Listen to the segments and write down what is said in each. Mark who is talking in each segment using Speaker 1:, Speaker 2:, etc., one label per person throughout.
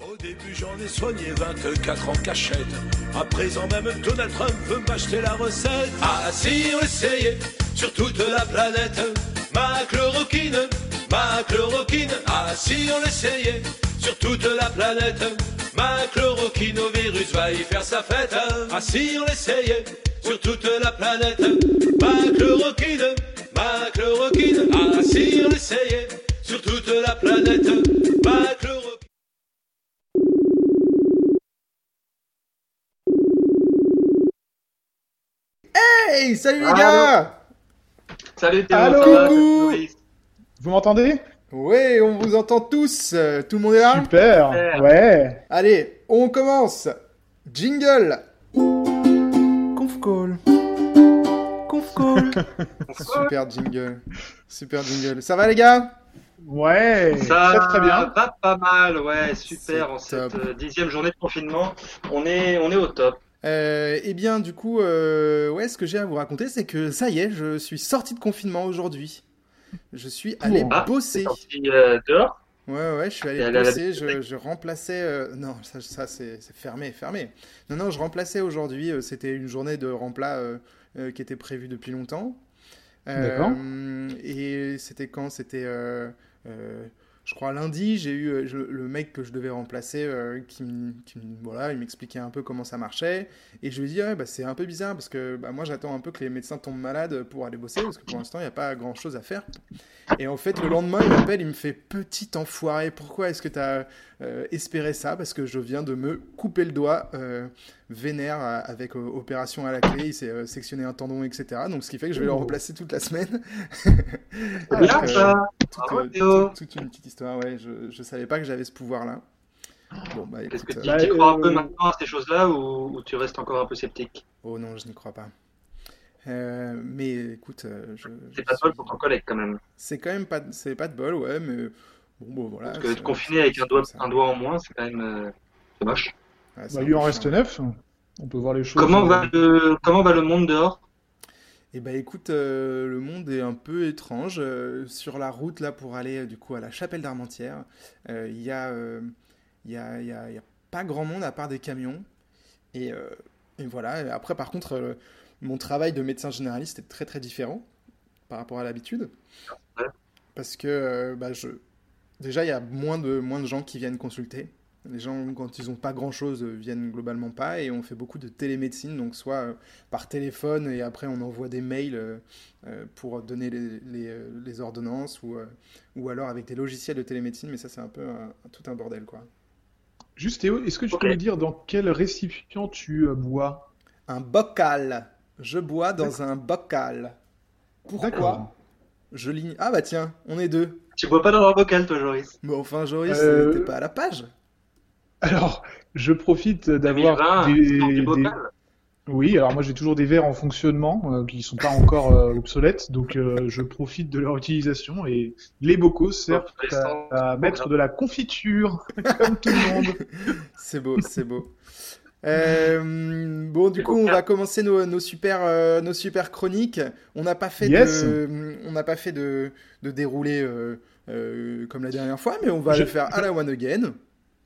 Speaker 1: Au début j'en ai soigné 24 en cachette. À présent même Donald Trump veut m'acheter la recette. Ah on essayait sur toute la planète. Ma chloroquine, ma chloroquine. Ah on essayait sur toute la planète. Ma chloroquine au virus va y faire sa fête. Ah on essayait sur toute la planète. Ma chloroquine, ma chloroquine. Ah on essayait sur toute la planète. Ma.
Speaker 2: Hey, salut les
Speaker 3: Allô
Speaker 2: gars
Speaker 3: Salut Théo,
Speaker 2: Allô, coucou.
Speaker 4: Vous m'entendez?
Speaker 2: Ouais, on vous entend tous. euh, Tout le monde est là?
Speaker 4: Super. Ouais.
Speaker 2: Allez, on commence. Jingle. Conf call. Conf call. Super jingle. Super jingle. Ça va les gars?
Speaker 4: Ouais.
Speaker 3: Ça
Speaker 4: très très bien.
Speaker 3: va pas mal, ouais, super. En cette euh, dixième journée de confinement, on est, on est au top.
Speaker 2: Euh, Eh bien, du coup, euh, ouais, ce que j'ai à vous raconter, c'est que ça y est, je suis sorti de confinement aujourd'hui. Je suis allé
Speaker 3: Ah,
Speaker 2: bosser.
Speaker 3: sorti euh, dehors
Speaker 2: Ouais, ouais, je suis allé bosser, je, remplaçais... euh, Non, ça, ça c'est fermé, fermé. Non, non, je remplaçais aujourd'hui, c'était une journée de remplat qui était prévue depuis longtemps.
Speaker 4: D'accord.
Speaker 2: Et c'était quand? C'était, je crois, lundi, j'ai eu euh, le mec que je devais remplacer euh, qui, qui voilà, il m'expliquait un peu comment ça marchait. Et je lui ai dit, ouais, bah, c'est un peu bizarre parce que bah, moi j'attends un peu que les médecins tombent malades pour aller bosser parce que pour l'instant il n'y a pas grand chose à faire. Et en fait, le lendemain, il m'appelle, il me fait Petit enfoiré, pourquoi est-ce que tu as espéré ça? Parce que je viens de me couper le doigt euh, vénère avec euh, opération à la clé, il s'est euh, sectionné un tendon, etc. Donc, ce qui fait que je vais le remplacer toute la semaine.
Speaker 3: Bien
Speaker 2: euh, toute, euh, une petite histoire, ouais. Je, je savais pas que j'avais ce pouvoir-là. Bon, bah
Speaker 3: Est-ce que tu
Speaker 2: euh,
Speaker 4: Bah,
Speaker 3: crois un peu maintenant à ces choses-là ou, ou tu restes encore un peu sceptique?
Speaker 2: Oh non, je n'y crois pas. Euh, mais écoute, euh, je, je
Speaker 3: C'est pas de bol pour ton collègue quand même.
Speaker 2: C'est quand même pas, de- c'est pas de bol, ouais, mais bon, bon voilà.
Speaker 3: Parce que être confiné avec un doigt, un doigt en moins, c'est quand même euh, c'est moche.
Speaker 2: Ouais, c'est
Speaker 4: Bah,
Speaker 2: peu
Speaker 4: en reste
Speaker 2: chiant.
Speaker 4: neuf. On peut voir les choses.
Speaker 3: Comment
Speaker 4: euh,
Speaker 3: va le, comment va le monde dehors?
Speaker 2: Eh ben écoute, euh, le monde est un peu étrange. Euh, sur la route là pour aller euh, du coup à la chapelle d'Armentières, euh, il y a, euh, il y a, il y a- il y a pas grand monde à part des camions. Et, euh, et voilà. Et Après par contre, euh, mon travail de médecin généraliste est très très différent par rapport à l'habitude. Parce que euh, bah, je... déjà il y a moins de, moins de gens qui viennent consulter. Les gens, quand ils n'ont pas grand-chose, euh, viennent globalement pas. Et on fait beaucoup de télémédecine, donc soit euh, par téléphone et après on envoie des mails euh, pour donner les, les, les ordonnances ou, ou alors avec des logiciels de télémédecine, mais ça c'est un peu un- tout un bordel quoi.
Speaker 4: Juste Théo, est-ce que tu peux me dire dans quel récipient tu bois?
Speaker 2: Un bocal. Je bois dans un bocal. Pourquoi? Je ligne. Ah bah tiens, on est deux.
Speaker 3: Tu bois pas dans un bocal, toi, Joris?
Speaker 2: Mais enfin Joris,
Speaker 4: Euh,
Speaker 2: t'es pas à la page
Speaker 4: Alors, je profite d'avoir
Speaker 3: 2020,
Speaker 4: des. Oui, alors moi j'ai toujours des verres en fonctionnement euh, qui sont pas encore euh, obsolètes, donc euh, je profite de leur utilisation et les bocaux servent à, à mettre de la confiture, comme tout le monde.
Speaker 2: C'est beau, c'est beau. Euh, bon, du coup, on va commencer nos, nos super, euh, nos super chroniques. On n'a pas fait
Speaker 4: Yes.
Speaker 2: de, on n'a pas fait de, de déroulé euh, euh, comme la dernière fois, mais on va
Speaker 4: Je-
Speaker 2: le faire à la one again.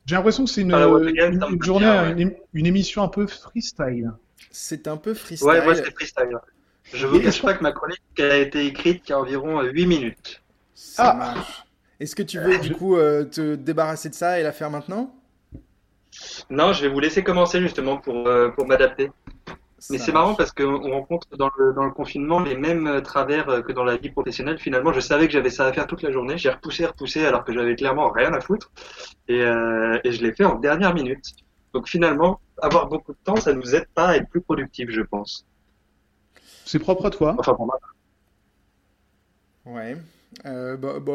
Speaker 4: J'ai l'impression que c'est une,
Speaker 3: Ah,
Speaker 4: une- une journée,
Speaker 3: bien, ouais.
Speaker 4: une, une émission un peu freestyle.
Speaker 2: C'est un peu freestyle.
Speaker 3: Ouais, moi, c'est freestyle. Je vous cache pas que ma chronique a été écrite il y a environ 8 minutes.
Speaker 2: Ça
Speaker 4: Ah.
Speaker 2: marche. Est-ce que tu veux du coup euh, te débarrasser de ça et la faire maintenant?
Speaker 3: Non, je vais vous laisser commencer justement pour, euh, pour m'adapter. Mais c'est marrant parce qu'on rencontre dans le, dans le confinement les mêmes travers euh, que dans la vie professionnelle. Finalement, je savais que j'avais ça à faire toute la journée. J'ai repoussé, repoussé alors que j'avais clairement rien à foutre. Et, euh, et je l'ai fait en dernière minute. Donc finalement, avoir beaucoup de temps, ça nous aide pas à être plus productif, je pense.
Speaker 4: C'est propre à toi.
Speaker 3: Enfin, pour moi,
Speaker 2: Ouais. Euh, bah, bah,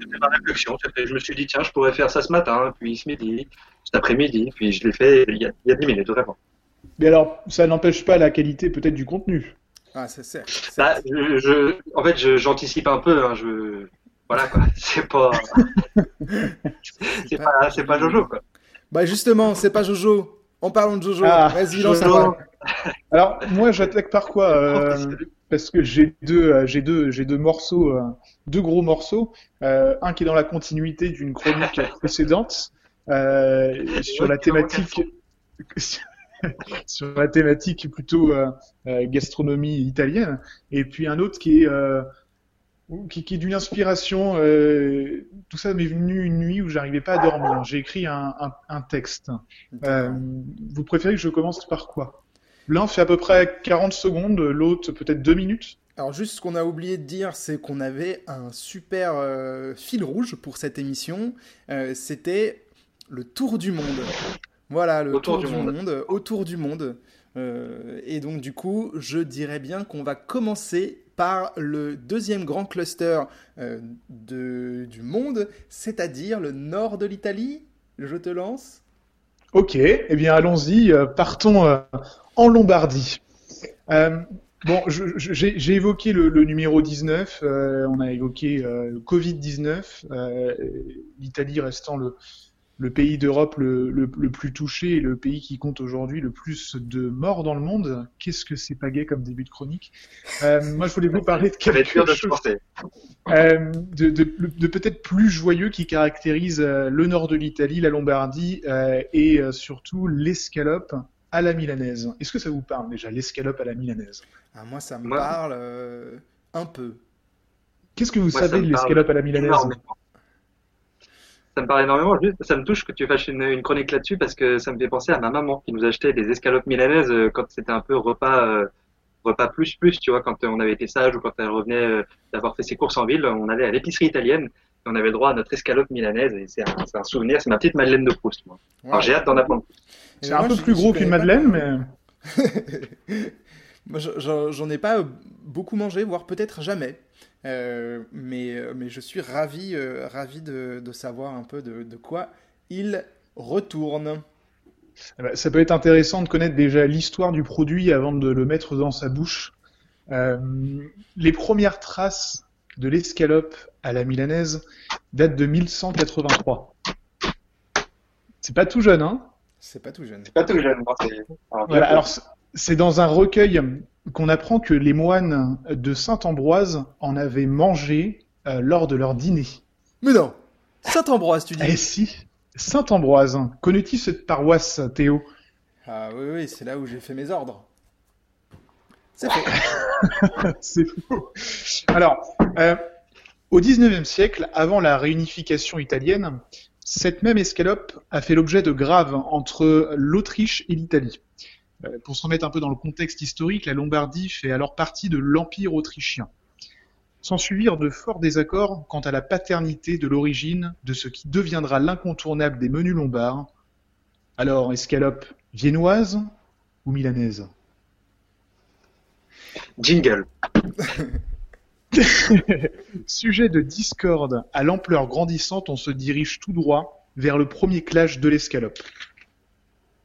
Speaker 3: c'était ma réflexion. Je me suis dit, tiens, je pourrais faire ça ce matin, puis ce midi, cet après-midi, puis je l'ai fait il y a, il y a 10 minutes, vraiment.
Speaker 4: Mais alors, ça n'empêche pas la qualité peut-être du contenu.
Speaker 2: ah, c'est certes.
Speaker 3: Bah,
Speaker 2: certes.
Speaker 3: je, je- en fait, j'anticipe un peu. Hein, je, voilà quoi. C'est pas, c'est pas, Jojo quoi.
Speaker 2: Bah justement, c'est pas Jojo. En parlant de Jojo,
Speaker 4: Ah,
Speaker 2: vas-y, lance
Speaker 4: Alors, moi, j'attaque par quoi euh, Parce que j'ai deux, euh, j'ai deux, j'ai deux morceaux, euh, deux gros morceaux. Euh, un qui est dans la continuité d'une chronique précédente. euh, sur la thématique sur la thématique plutôt euh, euh, gastronomie italienne, et puis un autre qui est euh, qui, qui est d'une inspiration. euh, tout ça m'est venu une nuit où j'arrivais pas à dormir. J'ai écrit un, un, un texte. Euh, vous préférez que je commence par quoi? L'un fait à peu près 40 secondes, l'autre peut-être 2 minutes.
Speaker 2: Alors juste ce qu'on a oublié de dire, c'est qu'on avait un super euh, fil rouge pour cette émission. C'était le tour du monde. Voilà, le
Speaker 3: Autour
Speaker 2: tour
Speaker 3: du
Speaker 2: du
Speaker 3: monde.
Speaker 2: monde. autour du monde. Euh, et donc du coup, je dirais bien qu'on va commencer par le deuxième grand cluster euh, de, du monde, c'est-à-dire le nord de l'Italie. Je te lance.
Speaker 4: Ok, eh bien allons-y, euh, partons euh, en Lombardie. Euh, bon, j'ai évoqué le, le numéro 19, euh, on a évoqué euh, le Covid-19, euh, l'Italie restant le, le pays d'Europe le, le- le plus touché et le pays qui compte aujourd'hui le plus de morts dans le monde. Qu'est-ce que c'est pas gay comme début de chronique Euh, Moi, je voulais vous parler de
Speaker 3: Ça va être dur
Speaker 4: quelque chose euh, de, de- de peut-être plus joyeux qui caractérise euh, le nord de l'Italie, la Lombardie euh, et euh, surtout l'escalope à la milanaise. Est-ce que ça vous parle déjà, l'escalope à la milanaise?
Speaker 2: Ah, moi, ça me parle euh, un peu.
Speaker 4: Qu'est-ce que vous
Speaker 3: Moi,
Speaker 4: savez de l'escalope à la milanaise?
Speaker 3: Énormément. Ça me parle énormément. Juste, ça me touche que tu fasses une, une chronique là-dessus parce que ça me fait penser à ma maman qui nous achetait des escalopes milanaises euh, quand c'était un peu repas, euh, repas plus plus, tu vois, quand on avait été sage ou quand elle revenait euh, d'avoir fait ses courses en ville, on allait à l'épicerie italienne et on avait le droit à notre escalope milanaise et c'est un, c'est un souvenir, c'est ma petite Madeleine de Proust. Moi. Alors j'ai hâte d'en apprendre. plus.
Speaker 4: C'est un peu plus gros qu'une madeleine, mais
Speaker 2: Moi, je- j'en j'en ai pas beaucoup mangé, voire peut-être jamais. Euh, mais, euh, mais je suis ravi, euh, ravi de, de savoir un peu de, de quoi il retourne.
Speaker 4: eh ben, ça peut être intéressant de connaître déjà l'histoire du produit avant de le mettre dans sa bouche. Euh, les premières traces de l'escalope à la milanaise datent de 1183. C'est pas tout jeune, hein?
Speaker 2: C'est pas tout jeune.
Speaker 3: Pas tout jeune, c'est. alors,
Speaker 4: Voilà, alors c'est- c'est dans un recueil qu'on apprend que les moines de Saint-Ambroise en avaient mangé euh, lors de leur dîner.
Speaker 2: Mais non Saint-Ambroise, tu dis
Speaker 4: Eh si, Saint-Ambroise, connais-tu cette paroisse, Théo?
Speaker 2: Ah oui, oui, c'est là où j'ai fait mes ordres. C'est fait.
Speaker 4: C'est faux. Alors, euh, au XIXe siècle, avant la réunification italienne, cette même escalope a fait l'objet de graves entre l'Autriche et l'Italie. Euh, pour se remettre un peu dans le contexte historique, la Lombardie fait alors partie de l'Empire autrichien. S'ensuivirent de forts désaccords quant à la paternité de l'origine de ce qui deviendra l'incontournable des menus lombards. Alors, escalope viennoise ou milanaise?
Speaker 3: Jingle.
Speaker 4: Sujet de discorde à l'ampleur grandissante, on se dirige tout droit vers le premier clash de l'escalope.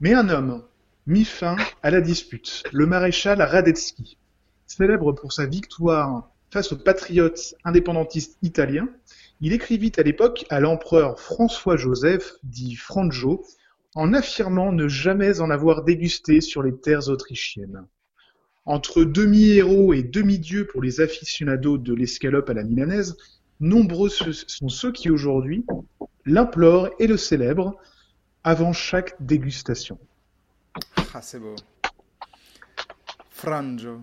Speaker 4: Mais un homme mit fin à la dispute, le maréchal Radetzky, célèbre pour sa victoire face aux patriotes indépendantistes italiens, il écrivit à l'époque à l'empereur François-Joseph, dit Franjo, en affirmant ne jamais en avoir dégusté sur les terres autrichiennes. Entre demi-héros et demi-dieux pour les aficionados de l'escalope à la milanaise, nombreux sont ceux qui aujourd'hui l'implorent et le célèbrent avant chaque dégustation.
Speaker 2: Ah, c'est beau. Frangio.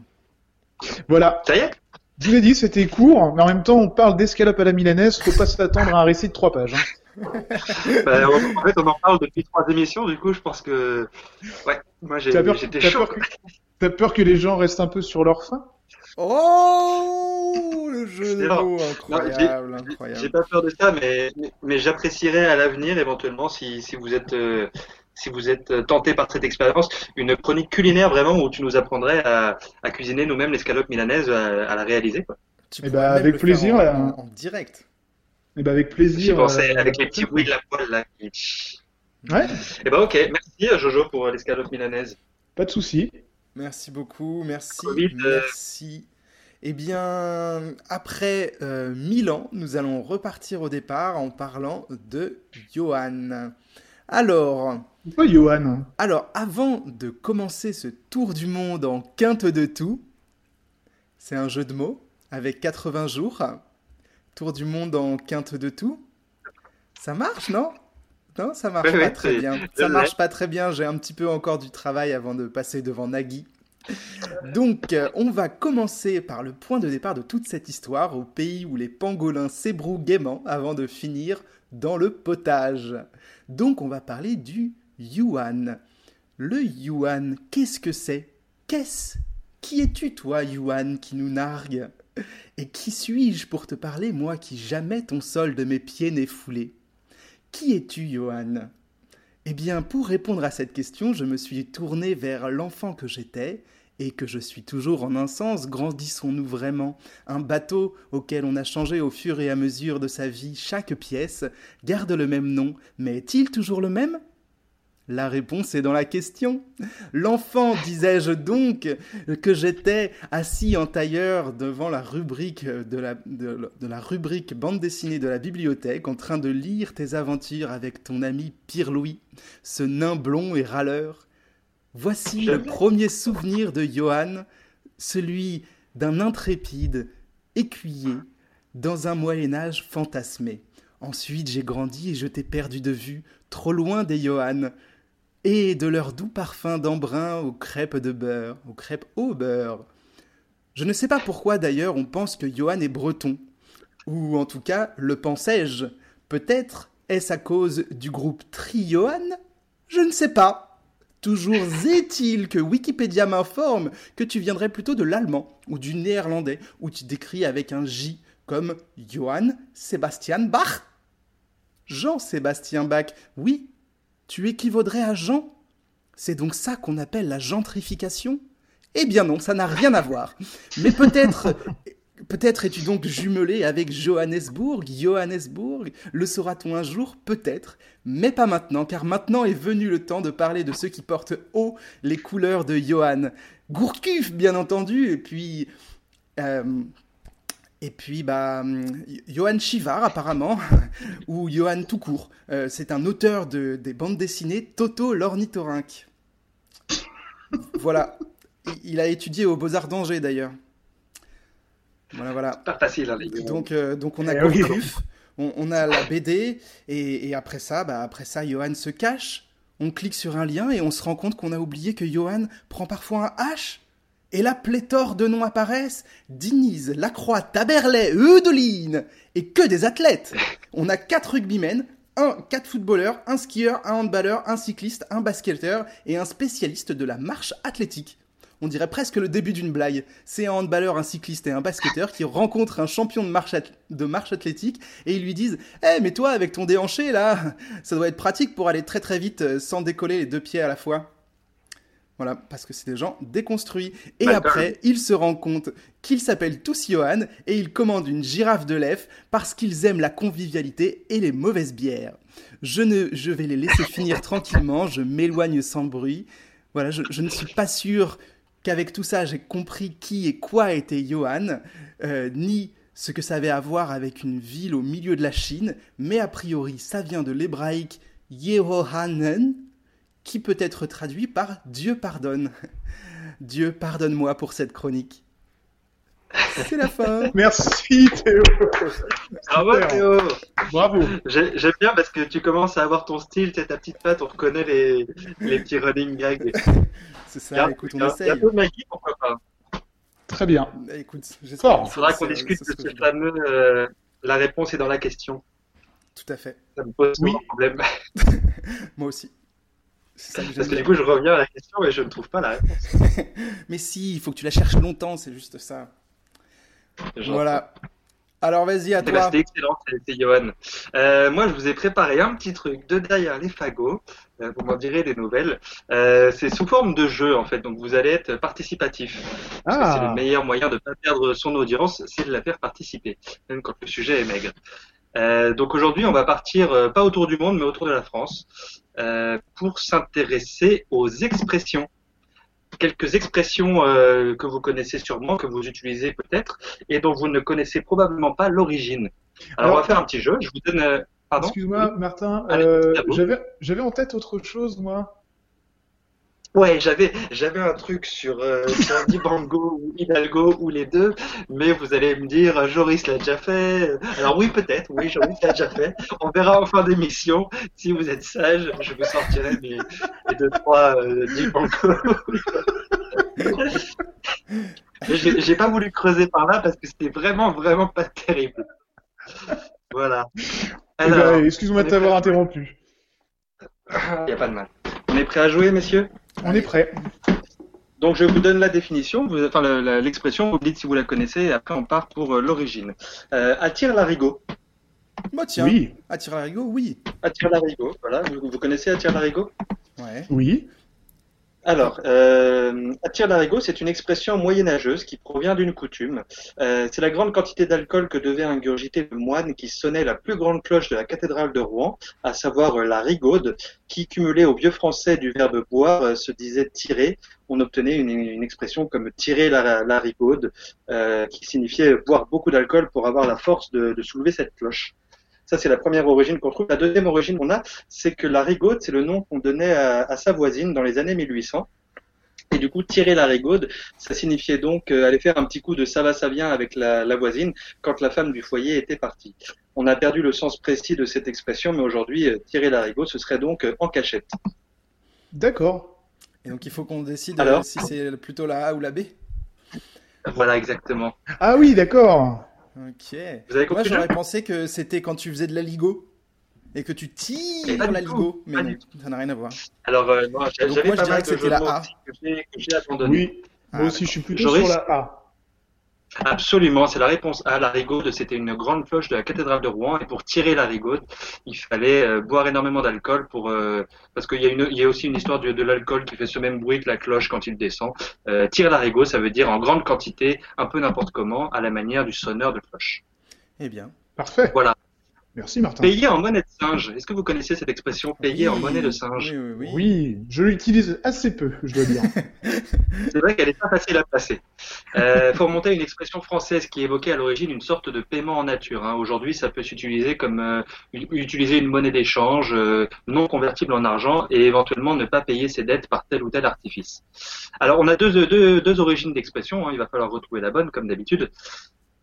Speaker 4: Voilà,
Speaker 3: Ça y est?
Speaker 4: Je vous l'ai dit, c'était court, mais en même temps, on parle d'escalope à la milanaise, faut pas s'attendre à un récit de trois pages. hein.
Speaker 3: Bah, en fait, on en parle depuis trois émissions, du coup, je pense que. Ouais, moi j'ai-
Speaker 4: T'as peur,
Speaker 3: j'étais
Speaker 4: t'as
Speaker 3: chaud.
Speaker 4: peur que, t'as peur que les gens restent un peu sur leur faim?
Speaker 2: Oh Le jeu de mots incroyable,
Speaker 3: J'ai
Speaker 2: incroyable.
Speaker 3: pas peur de ça, mais, mais j'apprécierais à l'avenir, éventuellement, si, si vous êtes. euh, si vous êtes euh, tenté par cette expérience, une chronique culinaire vraiment où tu nous apprendrais à, à cuisiner nous-mêmes l'escalope milanaise, à, à la réaliser. Quoi.
Speaker 2: Tu
Speaker 4: Eh
Speaker 2: pourrais
Speaker 4: ben,
Speaker 2: même
Speaker 4: avec
Speaker 2: le faire
Speaker 4: plaisir,
Speaker 2: en,
Speaker 4: là.
Speaker 2: en- en direct.
Speaker 4: Eh ben, avec
Speaker 3: J'y
Speaker 4: plaisir.
Speaker 3: pensais
Speaker 4: euh,
Speaker 3: avec les petits bruits de la poêle là.
Speaker 4: Ouais,
Speaker 3: Eh ben ok, merci Jojo pour l'escalope milanaise.
Speaker 4: pas de souci.
Speaker 2: Merci beaucoup, merci,
Speaker 3: Covid, euh,
Speaker 2: merci. Eh bien, après euh, Milan, nous allons repartir au départ en parlant de Johan. Alors,
Speaker 4: Johan
Speaker 2: alors, avant de commencer ce tour du monde en quinte de tout, c'est un jeu de mots avec 80 jours. Tour du monde en quinte de tout. Ça marche, non? Non, ça marche
Speaker 3: Ouais,
Speaker 2: pas très bien. Ça marche pas très bien. J'ai un petit peu encore du travail avant de passer devant Nagui. Donc, on va commencer par le point de départ de toute cette histoire, au pays où les pangolins s'ébrouent gaiement avant de finir dans le potage. Donc, on va parler du yuan. Le yuan, qu'est-ce que c'est? Qu'est-ce? Qui es-tu, toi, yuan, qui nous nargue? Et qui suis-je pour te parler, moi qui jamais ton sol de mes pieds n'ai foulé? Qui es-tu, Johan Eh bien, pour répondre à cette question, je me suis tourné vers l'enfant que j'étais et que je suis toujours en un sens. Grandissons-nous vraiment Un bateau auquel on a changé au fur et à mesure de sa vie chaque pièce garde le même nom, mais est-il toujours le même? La réponse est dans la question. L'enfant, disais-je donc, que j'étais assis en tailleur devant la rubrique de la, la rubrique bande dessinée de la bibliothèque en train de lire tes aventures avec ton ami Pierre-Louis, ce nain blond et râleur. Voici le premier souvenir de Johan, celui d'un intrépide écuyer dans un Moyen Âge fantasmé. Ensuite j'ai grandi et je t'ai perdu de vue, trop loin des Johan, et de leur doux parfum d'embrun aux crêpes de beurre, aux crêpes au beurre. Je ne sais pas pourquoi d'ailleurs on pense que Johan est breton, ou en tout cas le pensais-je. Peut-être est-ce à cause du groupe Tri-Johan? Je ne sais pas. Toujours est-il que Wikipédia m'informe que tu viendrais plutôt de l'allemand ou du néerlandais, où tu décris avec un J comme Johann Sebastian Bach. Jean-Sébastien Bach, oui, tu équivaudrais à Jean C'est donc ça qu'on appelle la gentrification? Eh bien non, ça n'a rien à voir. Mais peut-être peut-être es-tu donc jumelé avec Johannesburg, Johannesburg, le saura-t-on un jour? Peut-être, mais pas maintenant, car maintenant est venu le temps de parler de ceux qui portent haut les couleurs de Johan. Gourcuff, bien entendu, et puis... euh, et puis, bah, Johan Chivard, apparemment, ou Johan tout. Euh, c'est un auteur de, des bandes dessinées Toto l'ornithorynque. voilà. Il a étudié aux Beaux-Arts d'Angers, d'ailleurs. Voilà, voilà.
Speaker 3: Pas facile, hein, les gars.
Speaker 2: Donc, euh, donc on a
Speaker 4: Eh.
Speaker 2: Gourcuff, on, on a la BD, et, et après ça, bah, après ça, Johan se cache. On clique sur un lien et on se rend compte qu'on a oublié que Johan prend parfois un H. Et la pléthore de noms apparaissent. Diniz, Lacroix, Taberlet, Eudeline. Et que des athlètes. On a quatre rugbymen, un, quatre footballeurs, un skieur, un handballeur, un cycliste, un basketteur et un spécialiste de la marche athlétique. On dirait presque le début d'une blague. C'est un handballeur, un cycliste et un basketteur qui rencontrent un champion de marche, de marche athlétique et ils lui disent Eh, mais toi, avec ton déhanché là, ça doit être pratique pour aller très très vite euh, sans décoller les deux pieds à la fois. Voilà, parce que c'est des gens déconstruits. Et après, ils se rendent compte qu'ils s'appellent tous Johan et ils commandent une girafe de lèvres parce qu'ils aiment la convivialité et les mauvaises bières. Je, ne, je vais les laisser finir tranquillement, je m'éloigne sans bruit. Voilà, je, je ne suis pas sûr qu'avec tout ça, j'ai compris qui et quoi était Johan, euh, ni ce que ça avait à voir avec une ville au milieu de la Chine, mais a priori, ça vient de l'hébraïque Yehohanan, qui peut être traduit par Dieu pardonne. Dieu pardonne-moi pour cette chronique. C'est la fin.
Speaker 4: Merci Théo.
Speaker 3: Bravo
Speaker 4: Super.
Speaker 3: Théo
Speaker 4: Bravo.
Speaker 3: J'ai- J'aime bien parce que tu commences à avoir ton style, tu sais, ta petite patte, on reconnaît les, les petits running gags.
Speaker 2: C'est ça, écoute, on essaye.
Speaker 3: bientôt Maggie, pourquoi pas
Speaker 4: Très bien.
Speaker 2: Bah, Écoute, j'espère
Speaker 3: Il faudra qu'on discute de ce fameux euh, La réponse est dans la question.
Speaker 2: Tout à fait.
Speaker 3: Ça me pose
Speaker 4: Oui.
Speaker 3: problème.
Speaker 2: Moi aussi. C'est ça que
Speaker 3: Parce que du coup, je reviens à la question et je ne trouve pas la réponse.
Speaker 2: Mais si, il faut que tu la cherches longtemps, c'est juste ça. Voilà. Alors vas-y, à toi.
Speaker 3: C'était excellent, c'était Johan. Euh, moi, je vous ai préparé un petit truc de derrière les fagots. Euh, vous m'en direz des nouvelles. Euh, c'est sous forme de jeu, en fait. Donc, vous allez être participatif. Parce que c'est le
Speaker 4: Ah,
Speaker 3: meilleur moyen de ne pas perdre son audience, c'est de la faire participer, même quand le sujet est maigre. Euh, donc aujourd'hui, on va partir euh, pas autour du monde, mais autour de la France, euh, pour s'intéresser aux expressions. Quelques expressions euh, que vous connaissez sûrement, que vous utilisez peut-être, et dont vous ne connaissez probablement pas l'origine. Alors,
Speaker 4: Alors-
Speaker 3: on va faire un petit jeu. Je vous donne. euh, Pardon?
Speaker 4: excuse-moi Martin, euh, j'avais en tête autre chose moi.
Speaker 3: Ouais, j'avais j'avais un truc sur euh, sur Dibango ou Hidalgo ou les deux, mais vous allez me dire Joris l'a déjà fait. Alors oui, peut-être, oui, Joris l'a déjà fait. On verra en fin d'émission. Si vous êtes sage, je vous sortirai mes, mes deux trois euh, Dibango. Mais j'ai j'ai pas voulu creuser par là parce que c'était vraiment vraiment pas terrible. Voilà.
Speaker 4: Eh
Speaker 3: Alors,
Speaker 4: ben, Excuse-moi de t'avoir interrompu.
Speaker 3: il n'y a pas de mal. On est prêt à jouer, messieurs?
Speaker 4: On est prêt.
Speaker 3: Donc je vous donne la définition, vous- enfin l'expression, vous me dites si vous la connaissez, et après on part pour euh, l'origine. Euh, attire l'arigot.
Speaker 2: Bah tiens,
Speaker 4: Oui,
Speaker 2: attire l'arigot, oui.
Speaker 3: Attire l'arigot, voilà. Vous, vous connaissez attire l'arigot?
Speaker 2: Ouais.
Speaker 4: oui.
Speaker 3: Alors, euh, attire l'arigot, c'est une expression moyenâgeuse qui provient d'une coutume. Euh, c'est la grande quantité d'alcool que devait ingurgiter le moine qui sonnait la plus grande cloche de la cathédrale de Rouen, à savoir la rigaude, qui cumulée au vieux français du verbe boire euh, se disait tirer. On obtenait une, expression comme tirer la, la rigaude, euh, qui signifiait boire beaucoup d'alcool pour avoir la force de soulever cette cloche. Ça, c'est la première origine qu'on trouve. La deuxième origine qu'on a, c'est que la rigaude, c'est le nom qu'on donnait à, à sa voisine dans les années 1800. Et du coup, tirer la rigaude, ça signifiait donc euh, aller faire un petit coup de ça va, ça vient avec la, la voisine quand la femme du foyer était partie. On a perdu le sens précis de cette expression, mais aujourd'hui, euh, tirer la rigaude, ce serait donc euh, en cachette.
Speaker 4: D'accord.
Speaker 2: Et donc il faut qu'on décide
Speaker 3: Alors
Speaker 2: si c'est plutôt la A ou la B?
Speaker 3: Voilà, exactement.
Speaker 4: Ah oui, d'accord.
Speaker 2: Ok.
Speaker 3: Vous avez
Speaker 2: Moi
Speaker 3: compris
Speaker 2: j'aurais pensé que c'était quand tu faisais de la ligo et que tu tires la ligo, mais non, ça n'a rien à voir.
Speaker 3: Alors, euh, moi,
Speaker 2: Donc
Speaker 3: j'avais pas
Speaker 2: dirais
Speaker 3: mal
Speaker 2: que c'était la A.
Speaker 3: aussi que j'ai- abandonné.
Speaker 4: Oui. Moi
Speaker 2: Ah,
Speaker 4: aussi, je suis plutôt sur la A.
Speaker 3: Absolument, c'est la réponse A. La rigaude, c'était une grande cloche de la cathédrale de Rouen. Et pour tirer la rigaude, il fallait euh, boire énormément d'alcool pour euh, parce qu'il y a une, il y a aussi une histoire de, de l'alcool qui fait ce même bruit que la cloche quand il descend. Euh, tirer la rigaude, ça veut dire en grande quantité, un peu n'importe comment, à la manière du sonneur de cloche.
Speaker 2: Eh bien.
Speaker 4: Parfait.
Speaker 3: Voilà.
Speaker 4: Merci, Martin.
Speaker 3: Payer en monnaie de singe. Est-ce que vous connaissez cette expression payer en monnaie de singe
Speaker 2: Oui, oui, oui.
Speaker 4: Oui, je l'utilise assez peu, je dois dire.
Speaker 3: C'est vrai qu'elle est pas facile à placer. Euh, faut remonter à une expression française qui évoquait à l'origine une sorte de paiement en nature. hein. Aujourd'hui, ça peut s'utiliser comme euh, utiliser une monnaie d'échange euh, non convertible en argent et éventuellement ne pas payer ses dettes par tel ou tel artifice. Alors, on a deux, deux, deux origines d'expression. hein. Il va falloir retrouver la bonne, comme d'habitude.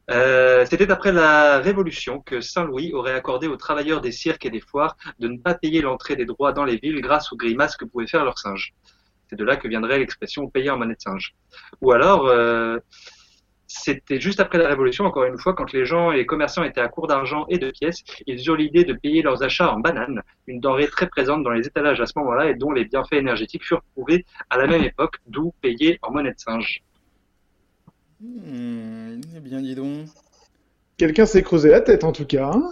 Speaker 3: Euh, C'était après la Révolution que Saint-Louis aurait accordé aux travailleurs des cirques et des foires de ne pas payer l'entrée des droits dans les villes grâce aux grimaces que pouvaient faire leurs singes. C'est de là que viendrait l'expression payer en monnaie de singe. Ou alors, euh, c'était juste après la Révolution, encore une fois, quand les gens et les commerçants étaient à court d'argent et de pièces, ils eurent l'idée de payer leurs achats en bananes, une denrée très présente dans les étalages à ce moment-là et dont les bienfaits énergétiques furent prouvés à la même époque, d'où payer en monnaie de singe.
Speaker 2: Hmm, eh bien, dis donc.
Speaker 4: Quelqu'un s'est creusé la tête, en tout cas. hein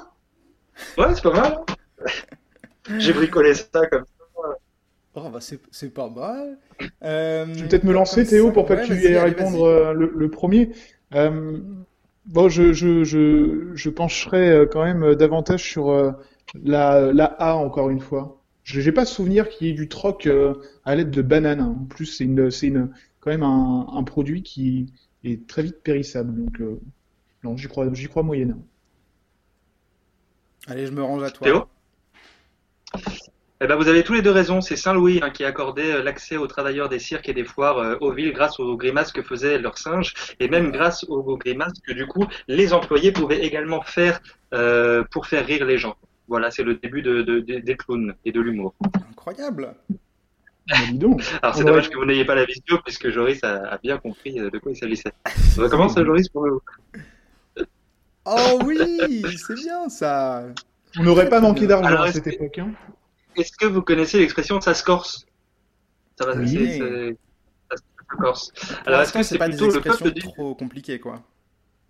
Speaker 3: Ouais, c'est pas mal. J'ai bricolé ça comme
Speaker 2: Oh, bah, c'est c'est pas mal. Euh,
Speaker 4: Je vais peut-être me lancer, Théo,
Speaker 2: ça-
Speaker 4: pour pas
Speaker 2: ouais,
Speaker 4: que tu
Speaker 2: vas-y,
Speaker 4: aies à
Speaker 2: allez,
Speaker 4: répondre euh, le, le premier. Euh, bon, je, je, je, je pencherai euh, quand même euh, davantage sur euh, la, la A, encore une fois. Je n'ai pas souvenir qu'il y ait du troc euh, à l'aide de bananes. hein. En plus, c'est une, c'est une, quand même un, un produit qui est très vite périssable. Donc, euh, non, j'y crois, j'y crois moyenne.
Speaker 2: Allez, je me range à toi.
Speaker 3: Théo? Eh ben, vous avez tous les deux raison. C'est Saint-Louis hein, qui accordait euh, l'accès aux travailleurs des cirques et des foires euh, aux villes grâce aux grimaces que faisaient leurs singes et même grâce aux, aux grimaces que du coup les employés pouvaient également faire euh, pour faire rire les gens. Voilà, c'est le début de, de- de- des clowns et de l'humour.
Speaker 2: Incroyable.
Speaker 4: Dis donc.
Speaker 3: Alors c'est dommage que vous n'ayez pas la vidéo puisque Joris a, a bien compris de quoi il s'agissait. On recommence Joris pour le...
Speaker 2: Oh oui, c'est bien ça.
Speaker 4: On n'aurait pas manqué d'argent
Speaker 3: Alors,
Speaker 4: à
Speaker 3: est-ce
Speaker 4: cette
Speaker 3: que-
Speaker 4: époque. Hein.
Speaker 3: Est-ce que vous connaissez l'expression ça se corse Ça va,
Speaker 4: Oui.
Speaker 3: c'est- c'est- ça se corse. Alors est-ce que
Speaker 2: c'est
Speaker 3: c'est
Speaker 2: pas des
Speaker 3: le
Speaker 2: expressions
Speaker 3: peuple
Speaker 2: trop compliquées, quoi.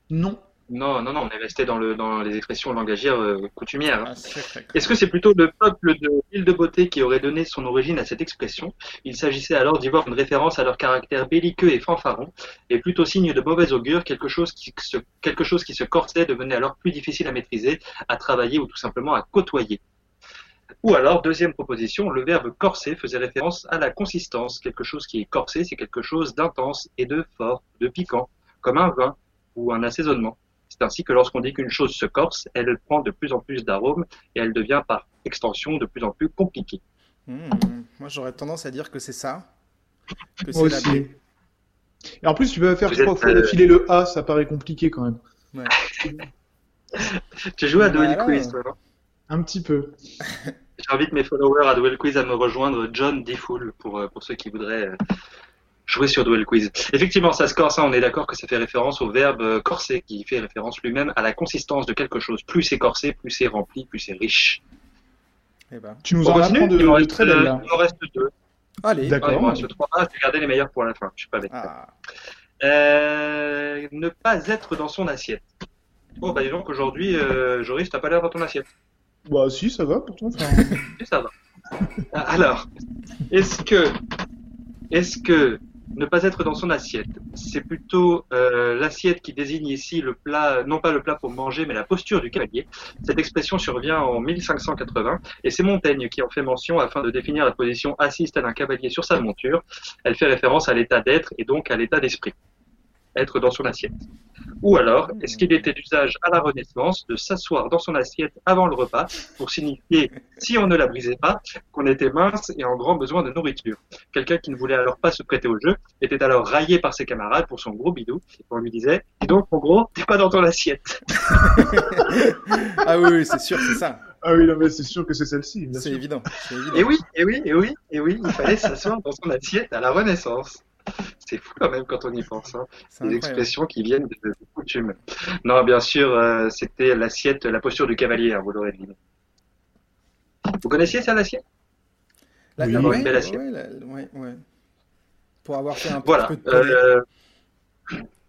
Speaker 4: Non.
Speaker 3: Non, non, non, on est resté dans, le, dans les expressions langagières euh, coutumières. hein.
Speaker 2: Ah.
Speaker 3: Est-ce que c'est plutôt le peuple de l'île de Beauté qui aurait donné son origine à cette expression? Il s'agissait alors d'y voir une référence à leur caractère belliqueux et fanfaron, et plutôt signe de mauvais augure, quelque chose qui se, quelque chose qui se corsait devenait alors plus difficile à maîtriser, à travailler ou tout simplement à côtoyer. Ou alors, deuxième proposition, le verbe corser faisait référence à la consistance. Quelque chose qui est corsé, c'est quelque chose d'intense et de fort, de piquant, comme un vin ou un assaisonnement. C'est ainsi que lorsqu'on dit qu'une chose se corse, elle prend de plus en plus d'arômes et elle devient par extension de plus en plus compliquée.
Speaker 2: Hmm, Moi, j'aurais tendance à dire que c'est ça. que
Speaker 4: Moi
Speaker 2: c'est la
Speaker 4: aussi. Et en plus, tu peux faire
Speaker 3: êtes,
Speaker 4: fois
Speaker 3: euh,
Speaker 4: d'affilée le A, ça paraît compliqué quand même.
Speaker 3: Tu joues à Duel
Speaker 2: Voilà.
Speaker 3: Quiz, toi, non?
Speaker 4: Un petit peu.
Speaker 3: J'invite mes followers à Duel Quiz à me rejoindre, John Defool, pour, euh, pour ceux qui voudraient euh, jouer sur Duel Quiz. Effectivement, ça se corse, hein, on est d'accord que ça fait référence au verbe euh, corser, qui fait référence lui-même à la consistance de quelque chose. Plus c'est corsé, plus c'est rempli, plus c'est riche.
Speaker 2: Eh ben.
Speaker 4: Tu nous
Speaker 3: On
Speaker 4: en
Speaker 3: continue
Speaker 4: apprends de,
Speaker 3: il, m'en
Speaker 4: de
Speaker 3: reste,
Speaker 4: très belles
Speaker 3: euh,
Speaker 4: là.
Speaker 3: il reste deux.
Speaker 2: Allez.
Speaker 4: D'accord.
Speaker 3: Il m'en reste trois. Ah, je vais garder les meilleurs pour la fin, je suis pas bête.
Speaker 2: Ah.
Speaker 3: Euh, ne pas être dans son assiette. Bon, bah dis donc, aujourd'hui, euh, Joris, t'as pas l'air dans ton assiette.
Speaker 4: Bah si, ça va pourtant.
Speaker 3: Et ça va. Alors, est-ce que, est-ce que ne pas être dans son assiette, c'est plutôt euh, l'assiette qui désigne ici le plat, non pas le plat pour manger, mais la posture du cavalier. Cette expression survient en 1580 et c'est Montaigne qui en fait mention afin de définir la position assise d'un cavalier sur sa monture. Elle fait référence à l'état d'être et donc à l'état d'esprit. Être dans son assiette. Ou alors, est-ce qu'il était d'usage à la Renaissance de s'asseoir dans son assiette avant le repas pour signifier, si on ne la brisait pas, qu'on était mince et en grand besoin de nourriture. Quelqu'un qui ne voulait alors pas se prêter au jeu était alors raillé par ses camarades pour son gros bidou. Et on lui disait, dis donc, mon gros, t'es pas dans ton assiette.
Speaker 2: Ah oui, oui, c'est sûr, c'est ça.
Speaker 4: Ah oui, non, mais c'est sûr que c'est celle-ci.
Speaker 2: C'est évident. c'est évident.
Speaker 3: Et oui, et oui, et oui, et oui, il fallait s'asseoir dans son assiette à la Renaissance. C'est fou quand même quand on y pense. Hein.
Speaker 2: C'est
Speaker 3: Des expressions qui viennent de, de coutume. Non, bien sûr, euh, c'était l'assiette, la posture du cavalier, hein, vous l'aurez deviné. Vous connaissiez ça, l'assiette?
Speaker 2: La-
Speaker 4: Oui.
Speaker 2: la- ouais,
Speaker 3: une belle assiette.
Speaker 2: ouais, la- ouais. Pour avoir fait un
Speaker 3: Voilà.
Speaker 2: peu de poney.
Speaker 3: euh,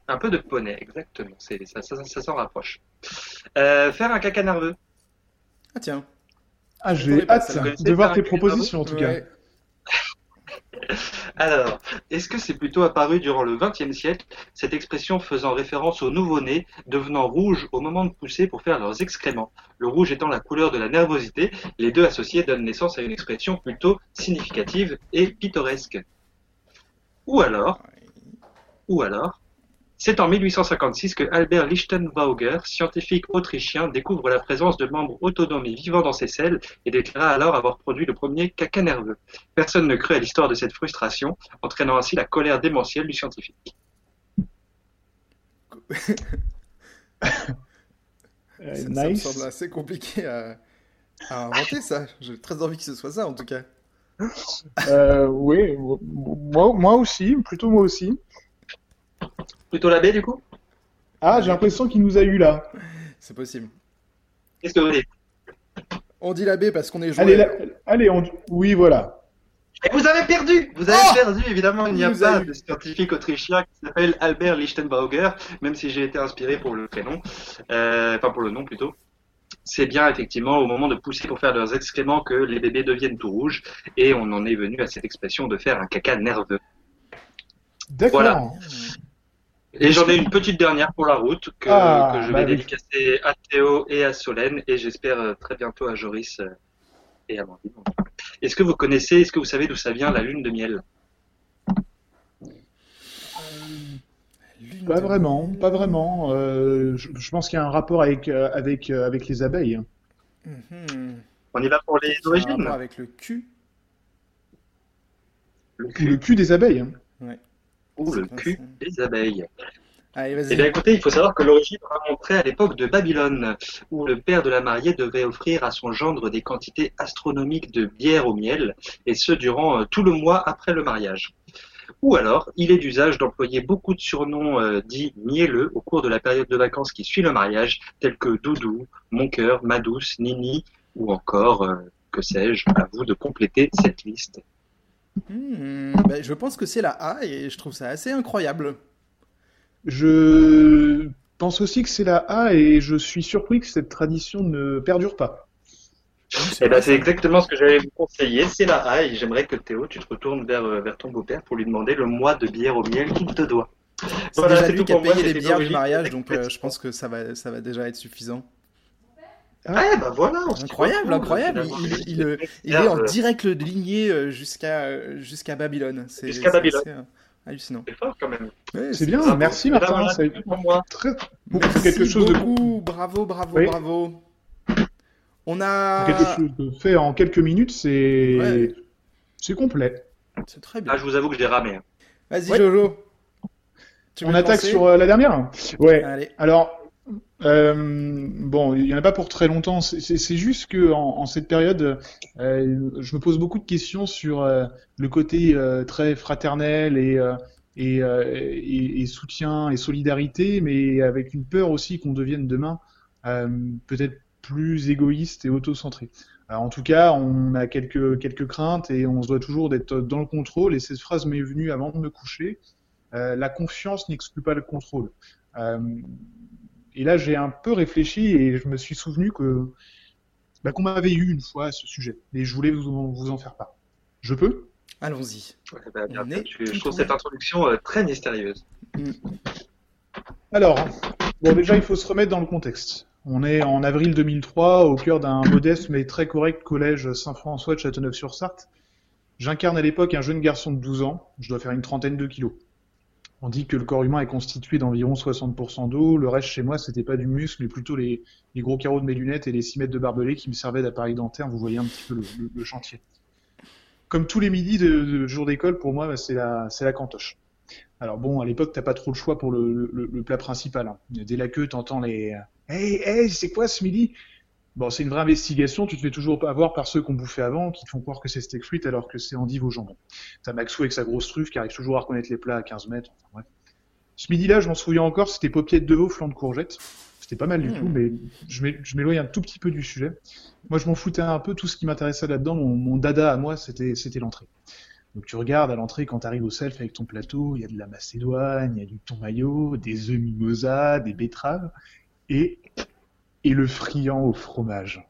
Speaker 3: un peu de poney, exactement. C'est, ça, ça, ça s'en rapproche. Euh, faire un caca nerveux.
Speaker 2: Ah tiens.
Speaker 4: Ah, j'ai hâte de voir tes propositions en tout cas.
Speaker 3: Alors, est-ce que c'est plutôt apparu durant le XXe siècle, cette expression faisant référence aux nouveau-nés devenant rouges au moment de pousser pour faire leurs excréments? Le rouge étant la couleur de la nervosité, les deux associés donnent naissance à une expression plutôt significative et pittoresque. Ou alors, ou alors, c'est en 1856 que Albert Lichtenbauger, scientifique autrichien, découvre la présence de membres autonomes et vivants dans ces selles et déclara alors avoir produit le premier caca nerveux. Personne ne crut à l'histoire de cette frustration, entraînant ainsi la colère démentielle du scientifique.
Speaker 4: Euh,
Speaker 2: Ça, ça me
Speaker 4: nice.
Speaker 2: semble assez compliqué à, à inventer ça. J'ai très envie que ce soit ça en tout cas.
Speaker 4: Euh, oui, moi, moi aussi, plutôt moi aussi.
Speaker 3: Plutôt la baie du coup?
Speaker 4: Ah, j'ai l'impression qu'il nous a eu là.
Speaker 2: C'est possible.
Speaker 3: Qu'est-ce que vous dites?
Speaker 2: On dit la B parce qu'on est joué.
Speaker 4: Allez, allez, on... oui, voilà.
Speaker 3: Et vous avez perdu Vous avez
Speaker 2: Oh
Speaker 3: perdu, évidemment, il n'y a pas de scientifique autrichien qui s'appelle Albert Lichtenbauger, même si j'ai été inspiré pour le prénom, euh, enfin pour le nom plutôt. C'est bien effectivement au moment de pousser pour faire leurs excréments que les bébés deviennent tout rouges, et on en est venu à cette expression de faire un caca nerveux.
Speaker 4: D'accord.
Speaker 3: Voilà. Et j'en ai une petite dernière pour la route que,
Speaker 4: Ah,
Speaker 3: que je
Speaker 4: bah
Speaker 3: vais
Speaker 4: oui.
Speaker 3: dédicacer à Théo et à Solène et j'espère euh, très bientôt à Joris euh, et à Amandine. Est-ce que vous connaissez, est-ce que vous savez d'où ça vient la lune de miel?
Speaker 4: Pas vraiment, pas vraiment. Euh, je, je pense qu'il y a un rapport avec, avec, avec les abeilles.
Speaker 2: Mhm.
Speaker 3: On y va pour les
Speaker 2: C'est un
Speaker 3: origines?
Speaker 2: rapport avec le cul.
Speaker 3: Le cul
Speaker 4: le cul des abeilles.
Speaker 3: Ou le cul
Speaker 2: ça.
Speaker 3: des abeilles.
Speaker 2: Allez,
Speaker 3: Eh bien écoutez, il faut savoir que l'origine remonterait à l'époque de Babylone, où le père de la mariée devait offrir à son gendre des quantités astronomiques de bière au miel, et ce durant euh, tout le mois après le mariage. Ou alors, il est d'usage d'employer beaucoup de surnoms euh, dits mielleux au cours de la période de vacances qui suit le mariage, tels que Doudou, Mon cœur, Ma douce, Nini, ou encore, euh, que sais-je, à vous de compléter cette liste.
Speaker 2: Hmm, ben, je pense que c'est la A et je trouve ça assez incroyable.
Speaker 4: Je pense aussi que c'est la A et je suis surpris que cette tradition ne perdure pas.
Speaker 3: Eh ben, c'est exactement ce que j'allais vous conseiller, c'est la A, et j'aimerais que Théo, tu te retournes vers, euh, vers ton beau-père pour lui demander le mois de bière au miel qu'il te doit.
Speaker 2: C'est
Speaker 3: Voilà,
Speaker 2: déjà lui qui a payé les bières du mariage, donc euh, je pense que ça va, ça va déjà être suffisant.
Speaker 3: Ah, bah voilà,
Speaker 2: Incroyable, incroyable. Il, il- il- il est en direct lignée euh, jusqu'à euh, jusqu'à Babylone. C'est
Speaker 3: Jusqu'à Babylone.
Speaker 2: euh, hallucinant.
Speaker 3: C'est fort quand même.
Speaker 2: Ouais,
Speaker 4: C'est bien,
Speaker 3: Bravo.
Speaker 4: merci
Speaker 3: Et là,
Speaker 4: Martin.
Speaker 3: voilà,
Speaker 4: ça a
Speaker 3: c'est
Speaker 4: été
Speaker 3: tout pour moi.
Speaker 4: très...
Speaker 2: Merci
Speaker 4: quelque chose de
Speaker 2: beaucoup. Bravo, bravo,
Speaker 4: Oui.
Speaker 2: bravo. On a.
Speaker 4: quelque chose de fait en quelques minutes, c'est
Speaker 2: Ouais.
Speaker 4: c'est complet.
Speaker 2: C'est très bien.
Speaker 3: Ah, je vous avoue que j'ai ramé. hein.
Speaker 2: Vas-y,
Speaker 4: Ouais.
Speaker 2: Jojo. Tu
Speaker 4: On attaque sur euh, la dernière? Ouais.
Speaker 2: Allez.
Speaker 4: Alors, euh, bon, il n'y en a pas pour très longtemps. C'est- juste que en, cette période, euh, je me pose beaucoup de questions sur euh, le côté très fraternel et, soutien et solidarité, mais avec une peur aussi qu'on devienne demain peut-être plus égoïste et auto-centré. Alors, en tout cas, on a quelques, quelques craintes et on se doit toujours d'être dans le contrôle. Et cette phrase m'est venue avant de me coucher. La confiance n'exclut pas le contrôle. Et là, j'ai un peu réfléchi et je me suis souvenu que bah, qu'on m'avait eu une fois à ce sujet. Et je voulais vous, en- vous en faire part. Je peux?
Speaker 2: Allons-y.
Speaker 3: Ouais, bah, je, trouve cette introduction euh, très mystérieuse.
Speaker 4: Alors, bon, déjà, il faut se remettre dans le contexte. On est en avril 2003, au cœur d'un modeste mais très correct collège Saint-François de Châteauneuf-sur-Sarthe. J'incarne à l'époque un jeune garçon de 12 ans. Je dois faire une trentaine de kilos. On dit que le corps humain est constitué d'environ 60% d'eau. Le reste, chez moi, c'était pas du muscle, mais plutôt les, gros carreaux de mes lunettes et les 6 mètres de barbelé qui me servaient d'appareil dentaire. Vous voyez un petit peu le, chantier. Comme tous les midis de, jour d'école, pour moi, c'est la, c'est la cantoche. Alors bon, à l'époque, t'as pas trop le choix pour le plat principal. hein. Dès la queue, t'entends les Hey, hey, c'est quoi ce midi? Bon, c'est une vraie investigation. Tu te fais toujours avoir par ceux qu'on bouffait avant, qui te font croire que c'est steak frites alors que c'est endive au jambon. T'as Maxou avec sa grosse truffe qui arrive toujours à reconnaître les plats à 15 mètres. Enfin, bref. Ce midi-là, je m'en souviens encore, c'était paupiètes de veau, flanc de courgettes. C'était pas mal du
Speaker 2: Mm.
Speaker 4: tout, mais je m'é- je m'éloigne un tout petit peu du sujet. Moi, je m'en foutais un peu. Tout ce qui m'intéressait là-dedans, mon, mon dada à moi, c'était l'entrée. Donc tu regardes à l'entrée quand tu arrives au self avec ton plateau, il y a de la macédoine, il y a du thon maillot, des œufs mimosa, des betteraves et et le friand au fromage.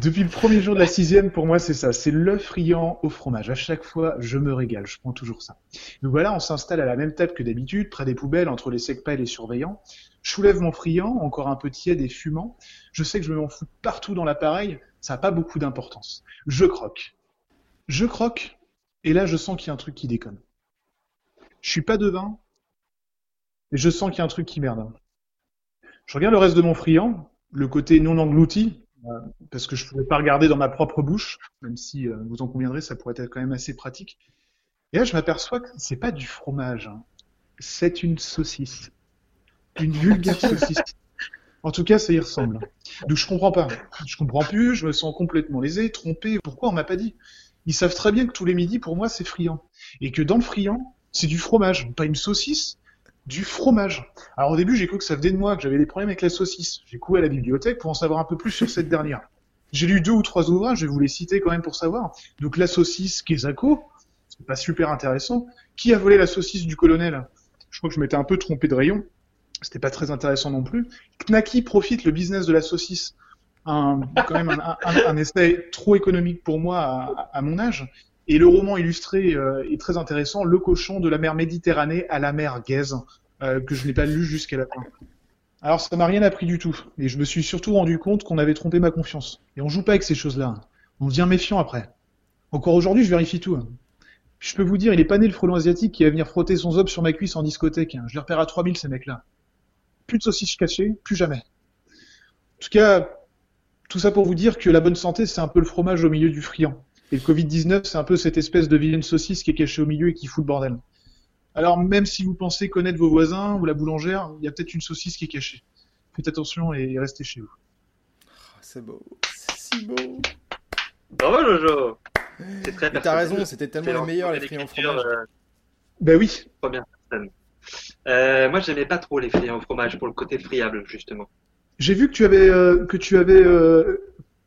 Speaker 4: Depuis le premier jour de la sixième, pour moi, c'est ça. C'est le friand au fromage. À chaque fois, je me régale. Je prends toujours ça. Donc voilà, on s'installe à la même table que d'habitude, près des poubelles, entre les secpas et les surveillants. Je soulève mon friand, encore un peu tiède et fumant. Je sais que je vais m'en foutre partout dans l'appareil. Ça n'a pas beaucoup d'importance. Je croque. Je croque. Et là, je sens qu'il y a un truc qui déconne. Je suis pas devin. Mais je sens qu'il y a un truc qui merde. Je regarde le reste de mon friand, le côté non englouti, euh, parce que je ne pouvais pas regarder dans ma propre bouche, même si euh, vous en conviendrez, ça pourrait être quand même assez pratique. Et là, je m'aperçois que c'est pas du fromage, hein. c'est une saucisse, une vulgaire saucisse. En tout cas, ça y ressemble. Donc je comprends pas, je comprends plus, je me sens complètement lésé, trompé. Pourquoi on m'a pas dit? Ils savent très bien que tous les midis, pour moi, c'est friand, et que dans le friand, c'est du fromage, pas une saucisse, du fromage. Alors au début, j'ai cru que ça venait de moi, que j'avais des problèmes avec la saucisse. J'ai couru à la bibliothèque pour en savoir un peu plus sur cette dernière. J'ai lu deux ou trois ouvrages, je vais vous les citer quand même pour savoir. Donc la saucisse Quesaco, c'est pas super intéressant. Qui a volé la saucisse du colonel? Je crois que je m'étais un peu trompé de rayon. C'était pas très intéressant non plus. Knacky profite le business de la saucisse. Un, quand même un, un- un essai trop économique pour moi à, à mon âge. Et le roman illustré euh, est très intéressant, Le cochon de la mer Méditerranée à la mer Gaise, euh, que je n'ai pas lu jusqu'à la fin. Alors ça m'a rien appris du tout, et je me suis surtout rendu compte qu'on avait trompé ma confiance. Et on joue pas avec ces choses-là. On devient méfiant après. Encore aujourd'hui, je vérifie tout. hein. Je peux vous dire, il est pas né le frelon asiatique qui va venir frotter son zob sur ma cuisse en discothèque. hein. Je les repère à 3000 ces mecs-là. Plus de saucisses cachées, plus jamais. En tout cas, tout ça pour vous dire que la bonne santé, c'est un peu le fromage au milieu du friand. Et le Covid-19, c'est un peu cette espèce de vilaine saucisse qui est cachée au milieu et qui fout le bordel. Alors même si vous pensez connaître vos voisins ou la boulangère, il y a peut-être une saucisse qui est cachée. Faites attention et restez chez vous.
Speaker 2: Ah, C'est beau. C'est si beau.
Speaker 3: Bravo Jojo? C'est très
Speaker 2: Mais t'as raison, c'était tellement les
Speaker 3: en-
Speaker 2: meilleurs, les
Speaker 3: en
Speaker 2: friands fromage.
Speaker 3: euh,
Speaker 4: Ben oui.
Speaker 3: première personne. Euh, moi, j'aimais pas trop les friands au fromage pour le côté friable, justement.
Speaker 4: J'ai vu que tu avais euh, que tu avais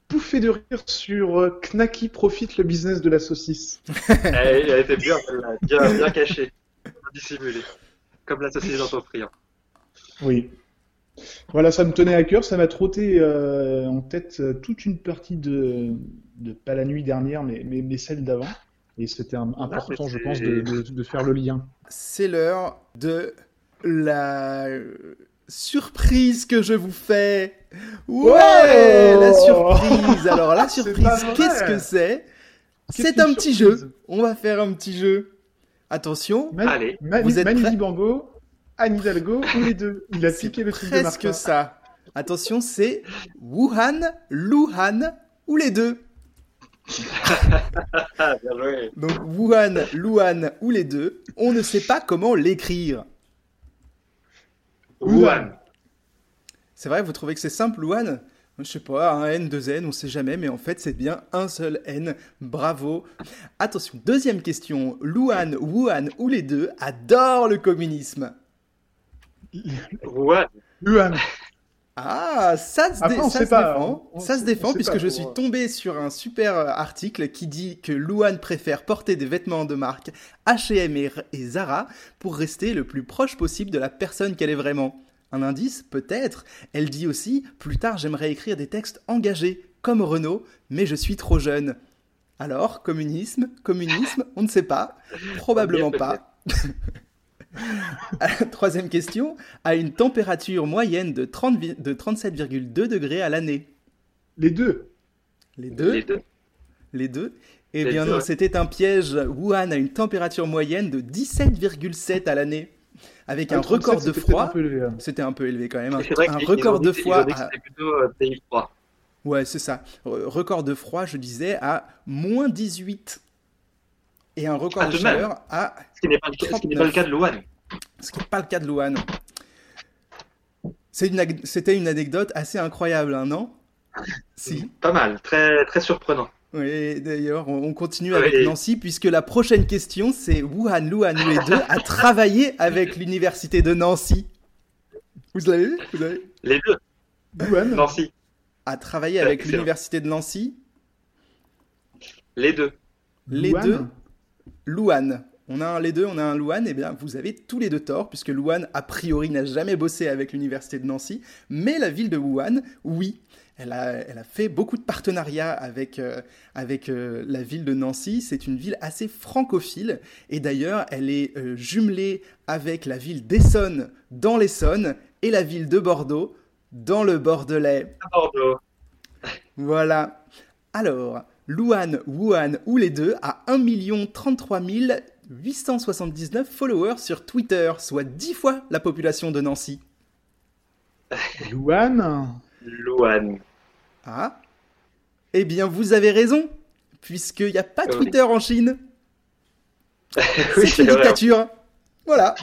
Speaker 4: euh, pouffé de rire sur euh, Knacky profite le business de la saucisse.
Speaker 3: elle, elle était bien, bien, bien cachée, bien dissimulée. Comme la saucisse dans friand.
Speaker 4: Oui. Voilà, ça me tenait à cœur, ça m'a trotté euh, en tête euh, toute une partie de, de pas la nuit dernière, mais, mais, mais celle d'avant. Et c'était important, je pense, de, de, de faire le lien.
Speaker 2: C'est l'heure de la surprise que je vous fais. Ouais, la surprise. Alors la surprise, qu'est-ce que c'est C'est un petit jeu. On va faire un petit jeu. Attention,
Speaker 4: Man-
Speaker 3: Allez.
Speaker 4: Manu,
Speaker 2: Vous êtes
Speaker 4: Manu Dibango, Anne Hidalgo ou les deux Il a piqué le truc de
Speaker 2: presque ça. Attention, c'est Wuhan, Luhan ou les deux.
Speaker 3: Bien joué.
Speaker 2: Donc Wuhan, Luan ou les deux, on ne sait pas comment l'écrire.
Speaker 3: Wuhan.
Speaker 2: C'est vrai, vous trouvez que c'est simple, Luan Je sais pas, un N, deux N, on sait jamais, mais en fait c'est bien un seul N. Bravo. Attention, deuxième question. Luan, Wuhan ou les deux adorent le communisme?
Speaker 3: Wuhan.
Speaker 4: Wuhan.
Speaker 2: Ah, ça se, dé-
Speaker 4: Après, on
Speaker 2: ça se
Speaker 4: pas,
Speaker 2: défend.
Speaker 4: on-
Speaker 2: ça se défend puisque
Speaker 4: pas
Speaker 2: je suis tombé sur un super euh, article qui dit que Luan préfère porter des vêtements de marque H&M et, et Zara pour rester le plus proche possible de la personne qu'elle est vraiment. Un indice, peut-être. Elle dit aussi plus tard j'aimerais écrire des textes engagés comme Renault, mais je suis trop jeune. Alors, communisme, communisme, on ne sait pas, probablement pas. Troisième question, à une température moyenne de, 30 vi- de 37,2 degrés à l'année.
Speaker 4: Les deux.
Speaker 2: Les deux
Speaker 3: Les deux.
Speaker 2: Les deux Eh
Speaker 3: Les
Speaker 2: bien
Speaker 3: deux,
Speaker 2: non, c'était un piège. Wuhan a une température moyenne de 17,7 à l'année. Avec un
Speaker 4: Ah, 37,
Speaker 2: record de froid.
Speaker 4: un hein.
Speaker 2: C'était un peu élevé quand même. Un,
Speaker 3: vrai
Speaker 2: un record de froid. À-
Speaker 3: c'était plutôt euh, pays froid.
Speaker 2: Ouais, c'est ça. Re- Record de froid, je disais, à moins 18. Et un record
Speaker 3: Ah,
Speaker 2: de
Speaker 3: même.
Speaker 2: chaleur à
Speaker 3: qui n'est pas, le cas- ce qui n'est pas le cas de Wuhan.
Speaker 2: ce qui n'est pas le cas de Luan. C'est une ag- C'était une anecdote assez incroyable, hein, non? Si.
Speaker 3: Pas mal, très, très surprenant.
Speaker 2: Oui, d'ailleurs, on on continue avec
Speaker 3: oui.
Speaker 2: Nancy, puisque la prochaine question, c'est Wuhan, Luan les deux a travaillé avec l'université de Nancy. Vous l'avez vu Vous avez
Speaker 3: Les deux.
Speaker 4: Wuhan.
Speaker 3: Nancy.
Speaker 2: A travaillé avec
Speaker 3: Excellent.
Speaker 2: l'université de Nancy?
Speaker 3: Les deux.
Speaker 2: Les deux Luan. On a un les deux, on a un Luan, et bien vous avez tous les deux tort, puisque Luan, a priori, n'a jamais bossé avec l'université de Nancy, mais la ville de Wuhan, oui. Elle a, elle a fait beaucoup de partenariats avec, euh, avec euh, la ville de Nancy. C'est une ville assez francophile, et d'ailleurs, elle est euh, jumelée avec la ville d'Essonne dans l'Essonne, et la ville de Bordeaux dans le Bordelais.
Speaker 3: À Bordeaux.
Speaker 2: Voilà. Alors, Luan, Wuhan ou les deux a 1 33 879 followers sur Twitter, soit 10 fois la population de Nancy.
Speaker 4: Wuhan.
Speaker 3: Luan.
Speaker 2: Ah Eh bien, vous avez raison, puisqu'il n'y a pas
Speaker 3: oui.
Speaker 2: Twitter en Chine. C'est une
Speaker 3: vrai.
Speaker 2: dictature. Voilà.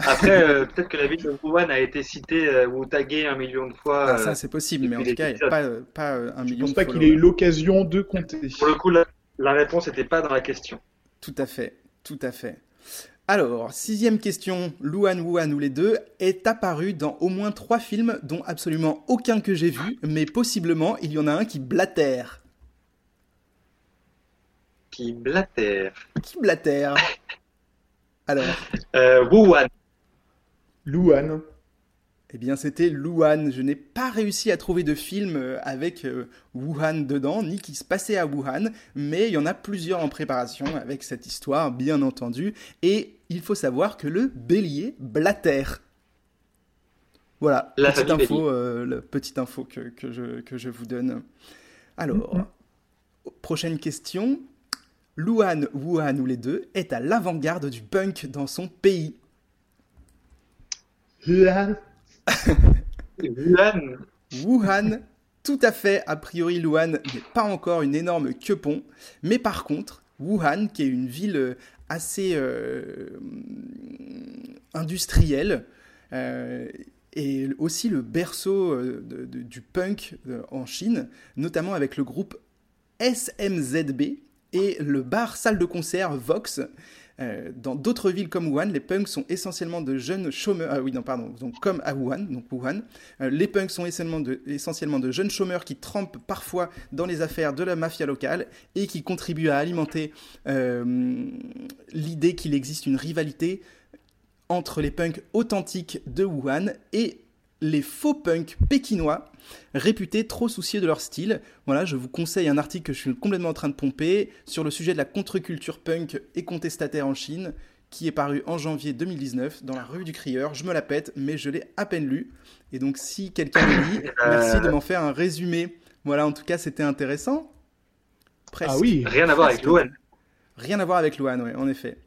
Speaker 3: Après, euh, peut-être que la ville de Wuhan a été citée euh, ou taguée un million de fois.
Speaker 2: Ah, ça,
Speaker 3: euh,
Speaker 2: c'est possible, mais en tout cas, il n'y a pas, euh, pas euh, un
Speaker 4: Je
Speaker 2: million
Speaker 4: pense
Speaker 2: de
Speaker 4: pas qu'il ait eu l'occasion de compter.
Speaker 3: pour le coup, la, la réponse n'était pas dans la question.
Speaker 2: Tout à fait, tout à fait. Alors, sixième question, Luan Wuhan ou les deux est apparu dans au moins trois films, dont absolument aucun que j'ai vu, mais possiblement il y en a un qui blatère.
Speaker 3: Qui blatère.
Speaker 2: Qui blatère? Alors,
Speaker 3: Euh, Wuhan.
Speaker 4: Luan.
Speaker 2: Eh bien c'était Luan. Je n'ai pas réussi à trouver de film euh, avec euh, Wuhan dedans, ni qui se passait à Wuhan, mais il y en a plusieurs en préparation avec cette histoire, bien entendu. Et il faut savoir que le bélier blatère. Voilà,
Speaker 3: La
Speaker 2: petite info, euh, la petite info que, que je, que je vous donne. Alors,
Speaker 4: Mhm.
Speaker 2: prochaine question. Luan, Wuhan ou les deux est à l'avant-garde du punk dans son pays?
Speaker 4: Wuhan.
Speaker 3: Wuhan.
Speaker 2: Wuhan, tout à fait, a priori Luan n'est pas encore une énorme queupon, mais par contre, Wuhan, qui est une ville euh, assez euh, industrielle, euh, est aussi le berceau euh, du punk en Chine, notamment avec le groupe SMZB et le bar salle de concert Vox. Euh, dans d'autres villes comme Wuhan, les punks sont essentiellement de jeunes chômeurs. Ah oui, non, pardon. Donc, comme à Wuhan, donc Wuhan, euh, les punks sont essentiellement de, jeunes chômeurs qui trempent parfois dans les affaires de la mafia locale et qui contribuent à alimenter euh, l'idée qu'il existe une rivalité entre les punks authentiques de Wuhan et les faux punks pékinois réputés trop soucieux de leur style. Voilà, je vous conseille un article que je suis complètement en train de pomper sur le sujet de la contre-culture punk et contestataire en Chine qui est paru en janvier 2019 dans la rue du Crieur. Je me la pète, mais je l'ai à peine lu. Et donc, si quelqu'un le lit, merci de m'en faire un résumé. Voilà, en tout cas, c'était intéressant. Presque.
Speaker 4: Ah oui.
Speaker 3: Rien à voir avec. Luan.
Speaker 2: Rien à voir avec Luan, ouais, en effet.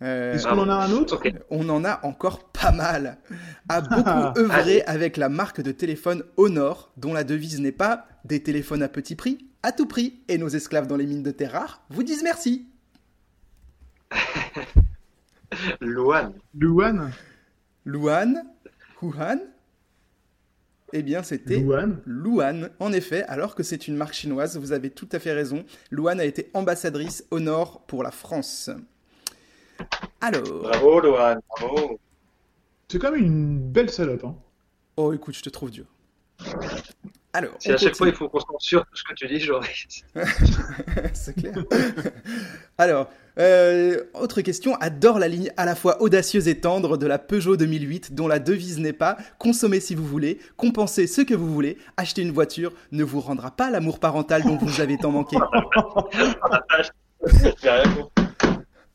Speaker 2: Euh,
Speaker 4: Est-ce qu'on en a un autre?
Speaker 2: On en a encore pas mal. A beaucoup œuvré avec la marque de téléphone Honor, dont la devise n'est pas des téléphones à petit prix, à tout prix et nos esclaves dans les mines de terre rares vous disent merci.
Speaker 3: Luan.
Speaker 4: Luan
Speaker 2: Luan, Wuhan, eh bien c'était
Speaker 4: Luan
Speaker 2: Luan, en effet, alors que c'est une marque chinoise, vous avez tout à fait raison. Luan a été ambassadrice au nord pour la France. Alors,
Speaker 3: Bravo, Luan. Bravo.
Speaker 4: C'est quand même une belle salope. Hein.
Speaker 2: oh écoute, je te trouve dur. Alors,
Speaker 3: Si à chaque fois il faut qu'on censure tout ce que tu dis, j'aurais.
Speaker 2: c'est clair. Alors, euh, autre question. Adore la ligne à la fois audacieuse et tendre de la Peugeot 2008, dont la devise n'est pas consommer si vous voulez, compenser ce que vous voulez, acheter une voiture ne vous rendra pas l'amour parental dont vous avez tant manqué.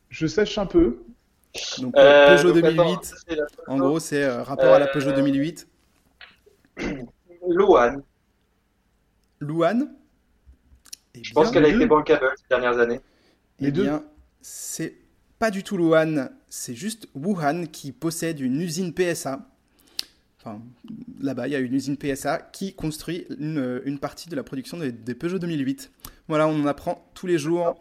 Speaker 4: Je sèche un peu.
Speaker 2: Donc, euh,
Speaker 3: Euh,
Speaker 2: Peugeot
Speaker 3: donc,
Speaker 2: 2008,
Speaker 3: attends, ça, c'est la-
Speaker 2: en gros, c'est euh, rapport à la Peugeot
Speaker 3: Euh,
Speaker 2: 2008.
Speaker 3: Luan.
Speaker 2: Luan Eh
Speaker 3: Je pense qu'elle a été bankable ces dernières années.
Speaker 2: Eh
Speaker 4: Les deux.
Speaker 2: bien, c'est pas du tout Luan, c'est juste Wuhan qui possède une usine PSA. Enfin, là-bas, il y a une usine PSA qui construit une, une partie de la production des, des Peugeot 2008. Voilà, on en apprend tous les jours.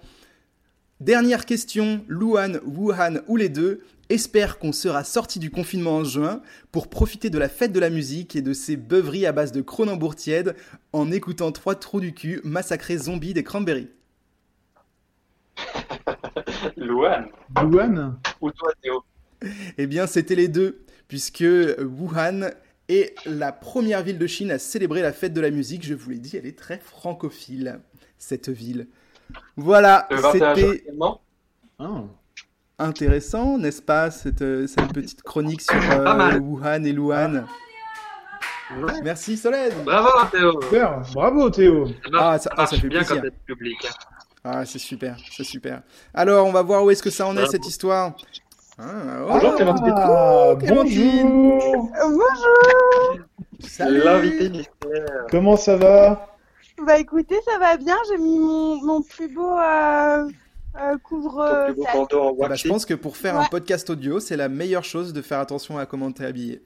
Speaker 2: Dernière question, Luan, Wuhan ou les deux espère qu'on sera sorti du confinement en juin pour profiter de la fête de la musique et de ces beuveries à base de Cronenbourg tiède en écoutant trois trous du cul massacrer zombies des cranberries.
Speaker 3: Luan.
Speaker 4: Luan
Speaker 3: Ou toi, Théo.
Speaker 2: Eh bien, c'était les deux, puisque Wuhan est la première ville de Chine à célébrer la fête de la musique. Je vous l'ai dit, elle est très francophile, cette ville. Voilà,
Speaker 3: Le 21 juin
Speaker 2: c'était.
Speaker 4: Ah.
Speaker 2: intéressant, n'est-ce pas, cette, euh, cette petite chronique sur euh. Wuhan et Luan.
Speaker 3: Ouais.
Speaker 2: Merci Solène.
Speaker 3: Bravo, Théo.
Speaker 4: Super, bravo Théo.
Speaker 3: Ça marche,
Speaker 2: Ah, ça- ah, ça fait
Speaker 3: bien
Speaker 2: plaisir.
Speaker 3: quand public.
Speaker 2: Ah, c'est super, c'est super. Alors, on va voir où est-ce que ça en est, cette histoire. Ah, oh,
Speaker 3: Bonjour, Clémentine.
Speaker 4: Ah,
Speaker 2: Clémentine.
Speaker 4: bonjour.
Speaker 2: salut.
Speaker 3: L'invité mystère.
Speaker 4: Comment ça va?
Speaker 5: Bah écoutez, ça va bien, j'ai mis mon, mon plus beau euh, euh, couvre
Speaker 3: plus beau
Speaker 5: sac.
Speaker 3: bandeau en
Speaker 2: Ah bah, je pense que pour faire un podcast audio, c'est la meilleure chose de faire attention à comment t'es habillé.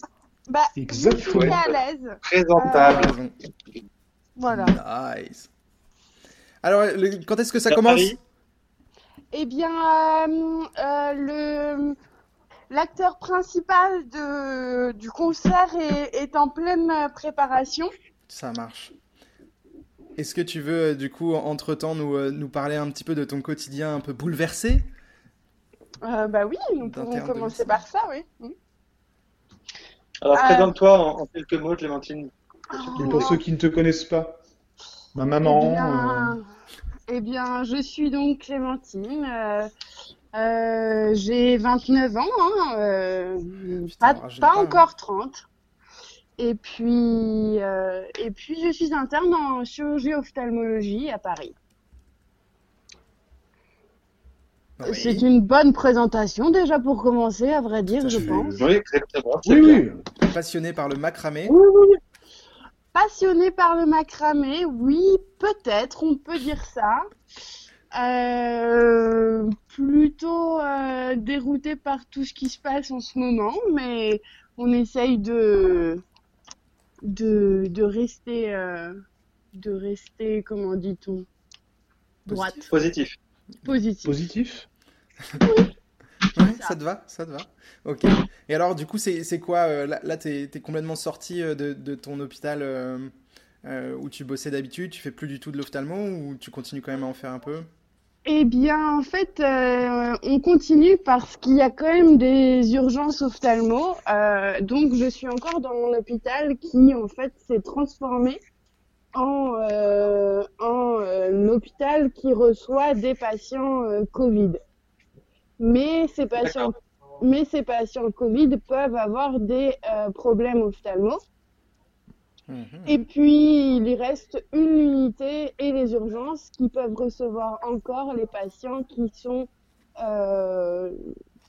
Speaker 5: Bah, je
Speaker 4: Exactement.
Speaker 5: suis à l'aise.
Speaker 3: Présentable.
Speaker 2: Raison.
Speaker 5: Voilà.
Speaker 2: Nice. Alors, le- quand est-ce que ça commence
Speaker 3: Paris.
Speaker 5: Eh bien, euh, euh, le l'acteur principal de, du concert est, est en pleine euh, préparation.
Speaker 2: Ça marche. Est-ce que tu veux, euh, du coup, entre-temps, nous, euh, nous parler un petit peu de ton quotidien un peu bouleversé?
Speaker 5: Euh, bah oui, nous pouvons commencer par ça, oui.
Speaker 3: Alors,
Speaker 5: Euh,
Speaker 3: présente-toi en, en quelques mots, Clémentine.
Speaker 4: Et pour ceux qui ne te connaissent pas, ma maman.
Speaker 5: Eh bien, eh bien, je suis donc Clémentine. euh, euh, j'ai 29 ans, hein, euh,
Speaker 2: Putain,
Speaker 5: pas,
Speaker 2: rajeunis
Speaker 5: pas
Speaker 2: pas,
Speaker 5: encore 30. Et puis, euh, et puis, je suis interne en chirurgie ophtalmologie à Paris.
Speaker 2: Oui.
Speaker 5: C'est une bonne présentation déjà pour commencer, à vrai dire, je pense.
Speaker 3: Oui, exactement. c'est
Speaker 4: Oui,
Speaker 3: bien.
Speaker 4: oui.
Speaker 2: Passionné par le macramé
Speaker 5: Passionnée par le macramé, oui, peut-être, on peut dire ça. Euh, plutôt euh, déroutée par tout ce qui se passe en ce moment, mais on essaye de de, de rester euh, de rester comment dit-on droite,
Speaker 3: Positif.
Speaker 5: positive.
Speaker 4: Positif
Speaker 2: Ouais, ça te va, ça te va. Ok. Et alors, du coup, c'est c'est quoi euh, Là, là t'es es complètement sorti euh, de, de ton hôpital euh, euh, où tu bossais d'habitude. Tu fais plus du tout de l'ophtalmo ou tu continues quand même à en faire un peu?
Speaker 5: Eh bien, en fait, euh, on continue parce qu'il y a quand même des urgences ophtalmo. Euh, donc, je suis encore dans mon hôpital qui, en fait, s'est transformé en, euh, en euh, l'hôpital qui reçoit des patients euh, Covid. Mais ces patients, mais ces patients Covid peuvent avoir des euh, problèmes ophtalmo.
Speaker 2: Mhm.
Speaker 5: Et puis, il y reste une unité et les urgences qui peuvent recevoir encore les patients qui sont euh,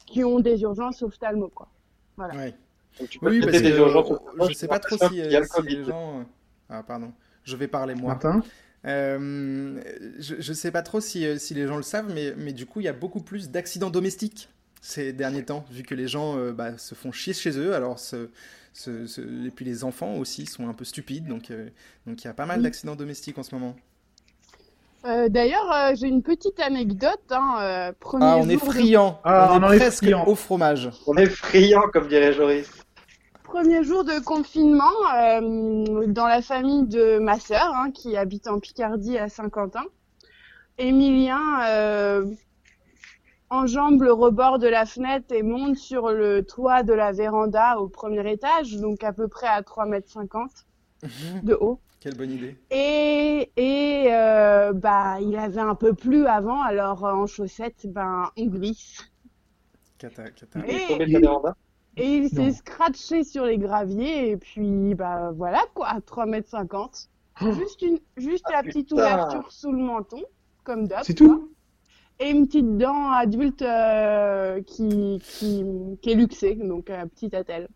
Speaker 5: qui ont des urgences ophtalmo quoi.
Speaker 2: Ouais.
Speaker 3: Donc, tu peux
Speaker 2: Oui, parce
Speaker 3: des
Speaker 2: que
Speaker 3: urgences
Speaker 2: euh,
Speaker 3: au-
Speaker 2: je sais pas trop si, euh, si les gens. euh, Ah, pardon. Je vais parler moi.
Speaker 4: Martin
Speaker 2: Euh, je, je sais pas trop si, si les gens le savent, mais, mais du coup, il y a beaucoup plus d'accidents domestiques ces derniers temps, vu que les gens euh, bah, se font chier chez eux. Alors, ce- ce- et puis les enfants aussi sont un peu stupides, donc euh, donc il y a pas mal
Speaker 5: Oui.
Speaker 2: d'accidents domestiques en ce moment.
Speaker 5: Euh, D'ailleurs, euh, j'ai une petite anecdote. Hein, euh, premier
Speaker 2: Ah, on est
Speaker 5: jour de-
Speaker 2: friand.
Speaker 4: Ah,
Speaker 2: on, est presque
Speaker 4: friand.
Speaker 2: au fromage.
Speaker 3: On est friand, comme dirait Joris.
Speaker 5: Premier jour de confinement euh, dans la famille de ma sœur, hein, qui habite en Picardie à Saint-Quentin. Emilien euh, enjambe le rebord de la fenêtre et monte sur le toit de la véranda au premier étage, donc à peu près à 3,50 mètres de haut.
Speaker 2: Quelle bonne idée.
Speaker 5: Et, et euh, bah, il avait un peu plu avant, alors euh, en chaussettes, ben, on glisse.
Speaker 2: Cata, cata.
Speaker 5: Et- il s'est scratché sur les graviers, et puis, bah voilà quoi, 3 mètres 50. Juste, une, juste
Speaker 3: Ah,
Speaker 5: la petite
Speaker 3: putain.
Speaker 5: ouverture sous le menton, comme d'hab.
Speaker 4: C'est
Speaker 5: quoi.
Speaker 4: tout
Speaker 5: Et une petite dent adulte euh, qui, qui, est luxée, donc un petit attel.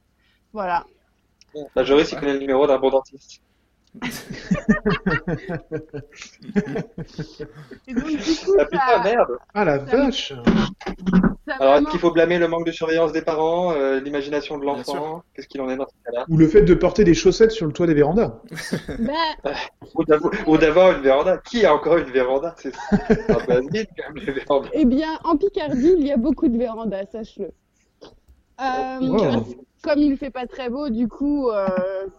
Speaker 5: Voilà.
Speaker 3: Bah, Joris, il connaît le numéro d'un bon dentiste.
Speaker 5: Et donc, du coup,
Speaker 3: Ah putain, merde.
Speaker 4: Ah la vache
Speaker 5: ça
Speaker 3: Alors, est-ce qu'il faut blâmer le manque de surveillance des parents, euh, l'imagination de l'enfant Qu'est-ce qu'il en est dans ce cas-là
Speaker 4: Ou le fait de porter des chaussettes sur le toit des vérandas.
Speaker 5: Bah,
Speaker 3: Ou d'avoir- une véranda. Qui a encore une véranda? C'est c'est un basique, quand même, les vérandas.
Speaker 5: Eh bien, en Picardie, il y a beaucoup de vérandas, sache-le. Euh. Comme il fait pas très beau, du coup, euh,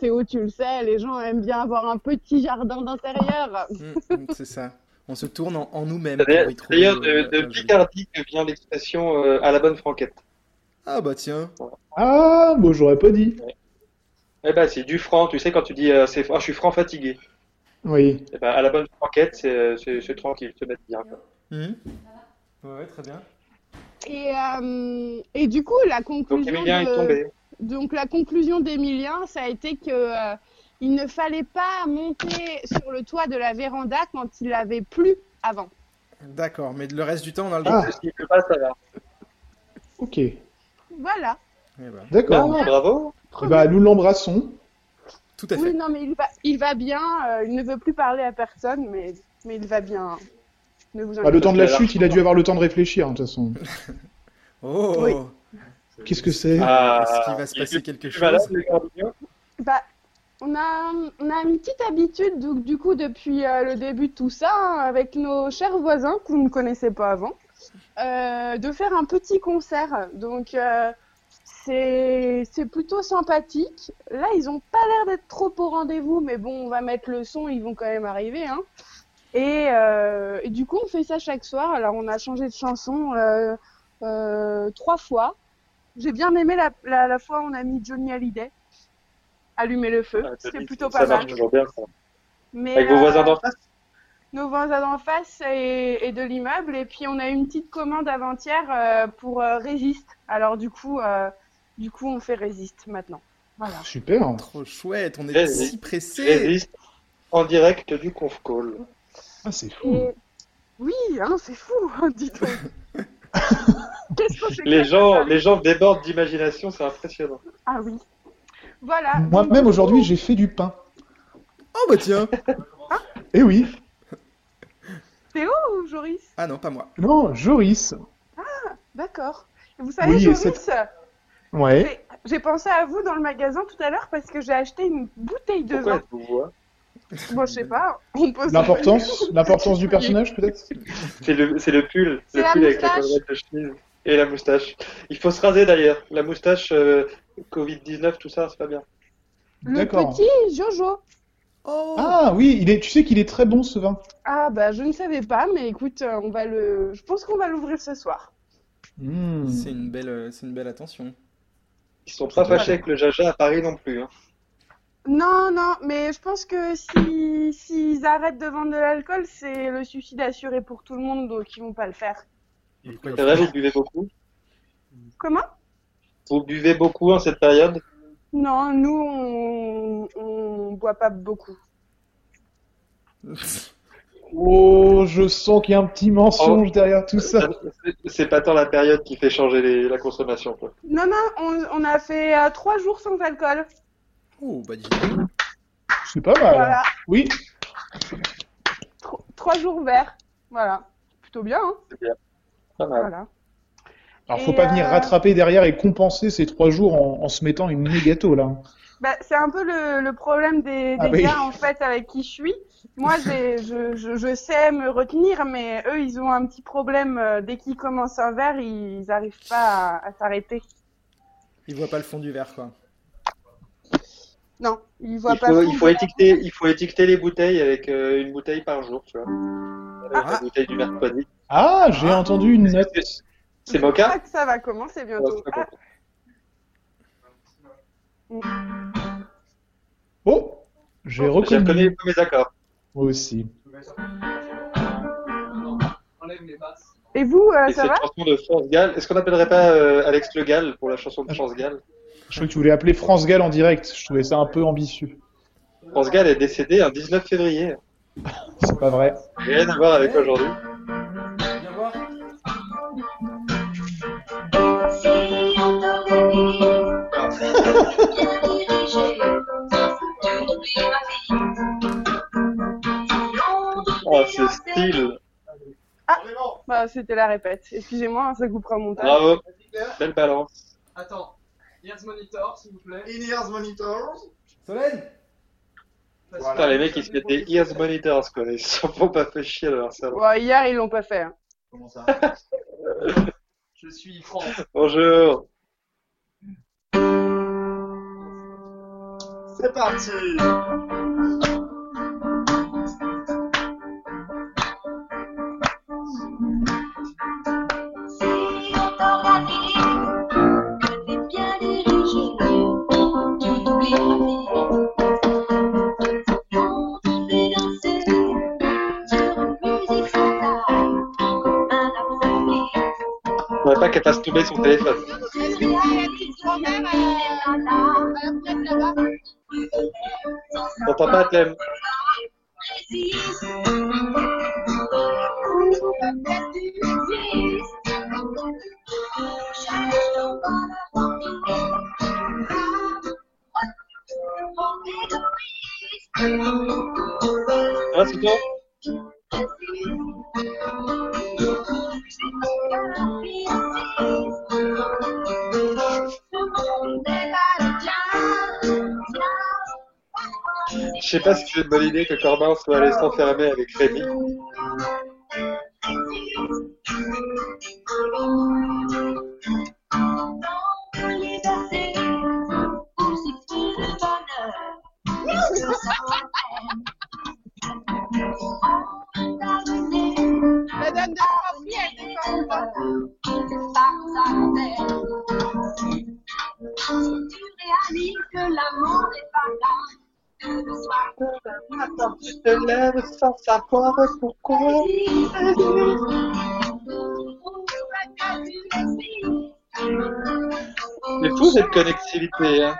Speaker 5: Théo, tu le sais, les gens aiment bien avoir un petit jardin d'intérieur.
Speaker 2: Mm, mm, c'est ça. On se tourne en, en nous-mêmes.
Speaker 3: D'ailleurs, de,
Speaker 2: euh.
Speaker 3: Picardie que vient l'expression euh, à la bonne franquette.
Speaker 2: Ah bah tiens.
Speaker 4: Ah, bon, j'aurais pas dit.
Speaker 3: Eh ben, c'est du franc. Tu sais, quand tu dis euh, c'est, ah, je suis franc fatigué.
Speaker 4: Oui.
Speaker 3: Eh ben, à la bonne franquette, c'est, euh, tranquille, se mettre bien. quoi.
Speaker 2: Mhm. Ouais, très bien.
Speaker 5: Et, euh, et du coup, la
Speaker 3: Donc,
Speaker 5: conclusion
Speaker 3: Emilien
Speaker 5: de-
Speaker 3: est tombé.
Speaker 5: Donc la conclusion d'Emilien, ça a été que euh, il ne fallait pas monter sur le toit de la véranda quand il avait plu avant.
Speaker 2: D'accord, mais le reste du temps, on a le
Speaker 4: Ah.
Speaker 2: droit.
Speaker 3: Parce qu'il peut pas, ça va.
Speaker 4: Ok.
Speaker 5: Voilà.
Speaker 2: Eh ben,
Speaker 4: D'accord.
Speaker 3: Ah, bravo.
Speaker 4: Bah, nous l'embrassons.
Speaker 2: tout à
Speaker 5: Oui,
Speaker 2: fait.
Speaker 5: non, mais il va, il va bien. euh, il ne veut plus parler à personne, mais, mais il va bien. Ne vous
Speaker 4: Bah, le temps de la chute, il a dû avoir le temps de réfléchir, hein, de toute façon.
Speaker 2: Oh
Speaker 5: Oui.
Speaker 4: Qu'est-ce que c'est
Speaker 3: Ah,
Speaker 2: Est-ce qu'il va se passer quelque chose
Speaker 3: malade,
Speaker 5: Bah, on a, on a une petite habitude, donc, du coup, depuis euh, le début de tout ça, hein, avec nos chers voisins que vous ne connaissez pas avant, euh, de faire un petit concert. Donc, euh, c'est c'est plutôt sympathique. Là, ils ont pas l'air d'être trop au rendez-vous, mais bon, on va mettre le son, ils vont quand même arriver. Hein. Et, euh, et du coup, on fait ça chaque soir. Alors, on a changé de chanson euh, euh, trois fois. J'ai bien aimé la, la, la fois où on a mis Johnny Hallyday. Allumer le feu.
Speaker 3: Ah,
Speaker 5: C'était plutôt
Speaker 3: ça
Speaker 5: pas
Speaker 3: marche
Speaker 5: mal.
Speaker 3: toujours bien, ça.
Speaker 5: Mais,
Speaker 3: Avec vos
Speaker 5: euh,
Speaker 3: voisins d'en face?
Speaker 5: nos voisins d'en face et, et de l'immeuble. Et puis on a eu une petite commande avant-hier euh, pour euh, Résiste. Alors du coup, euh, du coup, on fait Résiste maintenant. Voilà.
Speaker 4: Super.
Speaker 2: Trop chouette, on est
Speaker 3: Résiste.
Speaker 2: si pressé.
Speaker 3: Résiste en direct du conf call.
Speaker 4: Ah, c'est fou.
Speaker 5: Et... Oui, hein, c'est fou, hein, dis donc. Qu'est-ce qu'on s'est
Speaker 3: Les gens, les gens débordent d'imagination, c'est impressionnant.
Speaker 5: Ah oui. Voilà.
Speaker 4: Moi-même, aujourd'hui, j'ai fait du pain.
Speaker 2: Oh bah tiens
Speaker 4: Eh oui.
Speaker 5: Théo ou Joris?
Speaker 2: Ah non, pas moi.
Speaker 4: Non, Joris.
Speaker 5: D'accord. Et vous savez,
Speaker 4: Oui,
Speaker 5: Joris,
Speaker 4: Ouais.
Speaker 5: j'ai- pensé à vous dans le magasin tout à l'heure parce que j'ai acheté une bouteille de
Speaker 3: Pourquoi
Speaker 5: vin. Bon, je sais pas. On pose
Speaker 4: L'importance, l'importance du personnage, peut-être?
Speaker 3: C'est le, c'est le pull,
Speaker 5: C'est
Speaker 3: le
Speaker 5: la
Speaker 3: pull avec la collerette de chemise et la moustache. Il faut se raser d'ailleurs. La moustache, euh, Covid-19, tout ça, c'est pas bien.
Speaker 5: Le petit Jojo.
Speaker 2: Oh
Speaker 4: Ah oui, il est, tu sais qu'il est très bon ce vin.
Speaker 5: Ah bah je ne savais pas, mais écoute, euh, on va le. Je pense qu'on va l'ouvrir ce soir.
Speaker 4: Hmm.
Speaker 2: C'est une belle, euh, c'est une belle attention.
Speaker 3: Ils sont pas fâchés avec le Jaja à Paris non plus. Hein.
Speaker 5: Non, non, mais je pense que si s'ils arrêtent de vendre de l'alcool, c'est le suicide assuré pour tout le monde, donc ils vont pas le faire.
Speaker 3: C'est vrai, vous buvez beaucoup?
Speaker 5: Comment?
Speaker 3: Vous buvez beaucoup en cette période?
Speaker 5: Non, nous on, on boit pas beaucoup.
Speaker 4: Oh, je sens qu'il y a un petit mensonge
Speaker 3: Oh.
Speaker 4: derrière tout ça.
Speaker 3: C'est- C'est pas tant la période qui fait changer les- la consommation. Quoi.
Speaker 5: Non, non, on, on a fait euh, trois jours sans alcool.
Speaker 2: Oh bah dis.
Speaker 4: C'est pas mal.
Speaker 5: Voilà,
Speaker 4: Oui.
Speaker 5: Tro- trois jours verts. Voilà, plutôt bien. Hein
Speaker 3: Pas mal.
Speaker 5: voilà.
Speaker 4: Alors, faut
Speaker 5: Et,
Speaker 4: pas venir
Speaker 5: euh,
Speaker 4: rattraper derrière et compenser ces trois jours en, en se mettant une mégato là.
Speaker 5: Bah, c'est un peu le, le problème des, des
Speaker 4: Ah oui.
Speaker 5: gars en fait avec qui je suis. Moi, je, je, je sais me retenir, mais eux, ils ont un petit problème. euh, Dès qu'ils commencent un verre, ils n'arrivent pas à, à s'arrêter.
Speaker 2: Il voit pas le fond du verre, quoi.
Speaker 5: Non, ils voient
Speaker 3: Il
Speaker 5: pas. le
Speaker 3: il
Speaker 5: fond
Speaker 3: faut
Speaker 5: du
Speaker 3: étiqueter, il faut étiqueter les bouteilles avec euh, une bouteille par jour, tu vois. Avec
Speaker 2: Ah.
Speaker 3: la bouteille du mercredi.
Speaker 4: Ah, j'ai entendu une note.
Speaker 3: C'est. Mocha
Speaker 5: Ah, que ça va commencer bientôt. Ah,
Speaker 4: Oh, j'ai
Speaker 3: J'ai reconnu
Speaker 4: reconnu.
Speaker 3: tous mes accords.
Speaker 4: Moi aussi.
Speaker 5: et vous, euh,
Speaker 3: Et
Speaker 5: ça
Speaker 3: cette
Speaker 5: va
Speaker 3: chanson de France Gall, est-ce qu'on n'appellerait pas euh, Alex Le Gall pour la chanson de France Gall?
Speaker 4: Je crois que tu voulais appeler France Gall en direct. Je trouvais ça un peu ambitieux.
Speaker 3: France Gall est décédé un 19 février.
Speaker 4: C'est pas vrai.
Speaker 3: Rien à voir avec aujourd'hui. Ce style.
Speaker 5: Bah, c'était la répète. Excusez-moi, ça coupera mon montage.
Speaker 3: Bravo. Belle balance.
Speaker 6: Attends, Ears Monitor, s'il vous plaît.
Speaker 7: In-ears monitors.
Speaker 2: Solène
Speaker 3: Putain, les mecs, ils se mettent des ears monitors, quoi. Ils se font pas fait chier dans leur salon.
Speaker 5: Bon, hier, ils l'ont pas fait. hein.
Speaker 7: Comment ça
Speaker 6: Je suis France.
Speaker 3: Bonjour.
Speaker 7: C'est parti
Speaker 3: qu'elle fasse son téléphone. Pas, Clem Ah, c'est toi? Sais pas si c'est une bonne idée que Corbin soit allé s'enfermer avec Rémi. Savoir pourquoi. C'est fou cette connectivité, hein.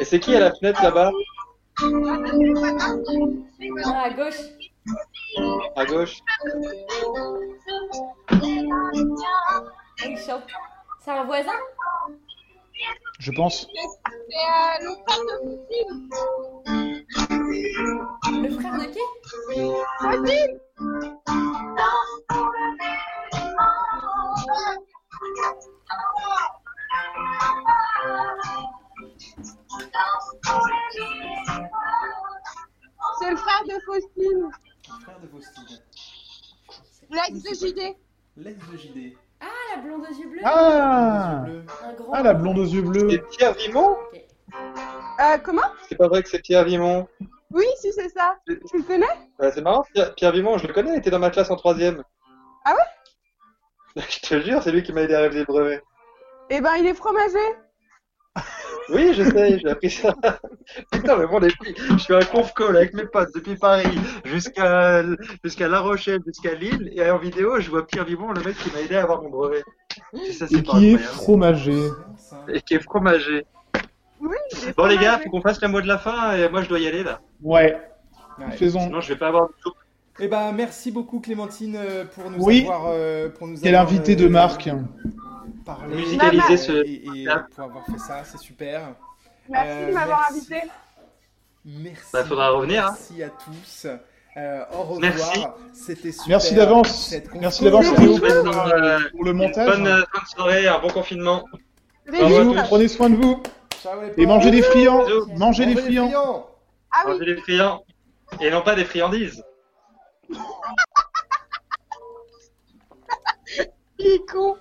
Speaker 3: Et c'est qui à la fenêtre là-bas?
Speaker 8: Ah, à gauche.
Speaker 3: À gauche
Speaker 8: Ah. C'est un voisin?
Speaker 4: Je pense.
Speaker 8: Le frère de qui?
Speaker 5: C'est le frère de Faustine.
Speaker 2: Frère de Faustine.
Speaker 5: L'ex de JD.
Speaker 2: L'ex de JD.
Speaker 8: Ah, la blonde aux yeux bleus
Speaker 4: Ah
Speaker 2: Bleu.
Speaker 4: Ah, la blonde aux yeux bleus.
Speaker 3: C'est Pierre Vimon
Speaker 5: Euh, comment?
Speaker 3: C'est pas vrai que c'est Pierre Vimon.
Speaker 5: Oui, si, c'est ça. Tu le connais?
Speaker 3: Ouais, c'est marrant, Pierre, Pierre Vimon, je le connais, il était dans ma classe en troisième.
Speaker 5: Ah
Speaker 3: ouais? Je te jure, c'est lui qui m'a aidé à réviser le brevet.
Speaker 5: Eh ben, il est fromager.
Speaker 3: Oui, je sais, j'ai appris ça. Putain, mais bon, depuis, je suis un conf call avec mes potes depuis Paris jusqu'à jusqu'à La Rochelle, jusqu'à Lille, et en vidéo, je vois Pierre Vimon, le mec qui m'a aidé à avoir mon brevet. Et ça, c'est
Speaker 4: qui est fromager.
Speaker 3: Et qui est fromager.
Speaker 5: Oui,
Speaker 3: Bon, les gars, faut qu'on fasse le mot de la fin, et moi, je dois y aller, là.
Speaker 4: Ouais,
Speaker 2: Ouais.
Speaker 4: faisons.
Speaker 3: Sinon, je vais pas avoir de soupe.
Speaker 2: Eh ben, merci beaucoup Clémentine euh, pour nous
Speaker 4: Oui.
Speaker 2: avoir, euh, pour nous
Speaker 4: Quel
Speaker 2: avoir,
Speaker 4: invité
Speaker 2: euh,
Speaker 4: de marque.
Speaker 2: parlé
Speaker 3: Musicaliser ce-
Speaker 2: et, et pour avoir fait ça, c'est super.
Speaker 5: Merci
Speaker 2: Euh,
Speaker 5: de m'avoir invité.
Speaker 2: Merci.
Speaker 3: Bah, faudra revenir, hein.
Speaker 2: Merci à tous. Euh, au revoir.
Speaker 3: Merci.
Speaker 2: C'était super.
Speaker 4: Merci d'avance. Merci d'avance, pour,
Speaker 3: euh,
Speaker 4: pour le
Speaker 3: une
Speaker 4: montage.
Speaker 3: bonne euh, fin de soirée, un bon confinement.
Speaker 4: Bisous, prenez soin de vous.
Speaker 2: Ciao les
Speaker 4: Et mangez des friands.
Speaker 3: Bisous.
Speaker 4: Mangez des
Speaker 2: Mangez des friands.
Speaker 5: Ah oui,
Speaker 3: Manger des friands. Et non pas des friandises.
Speaker 5: il est con.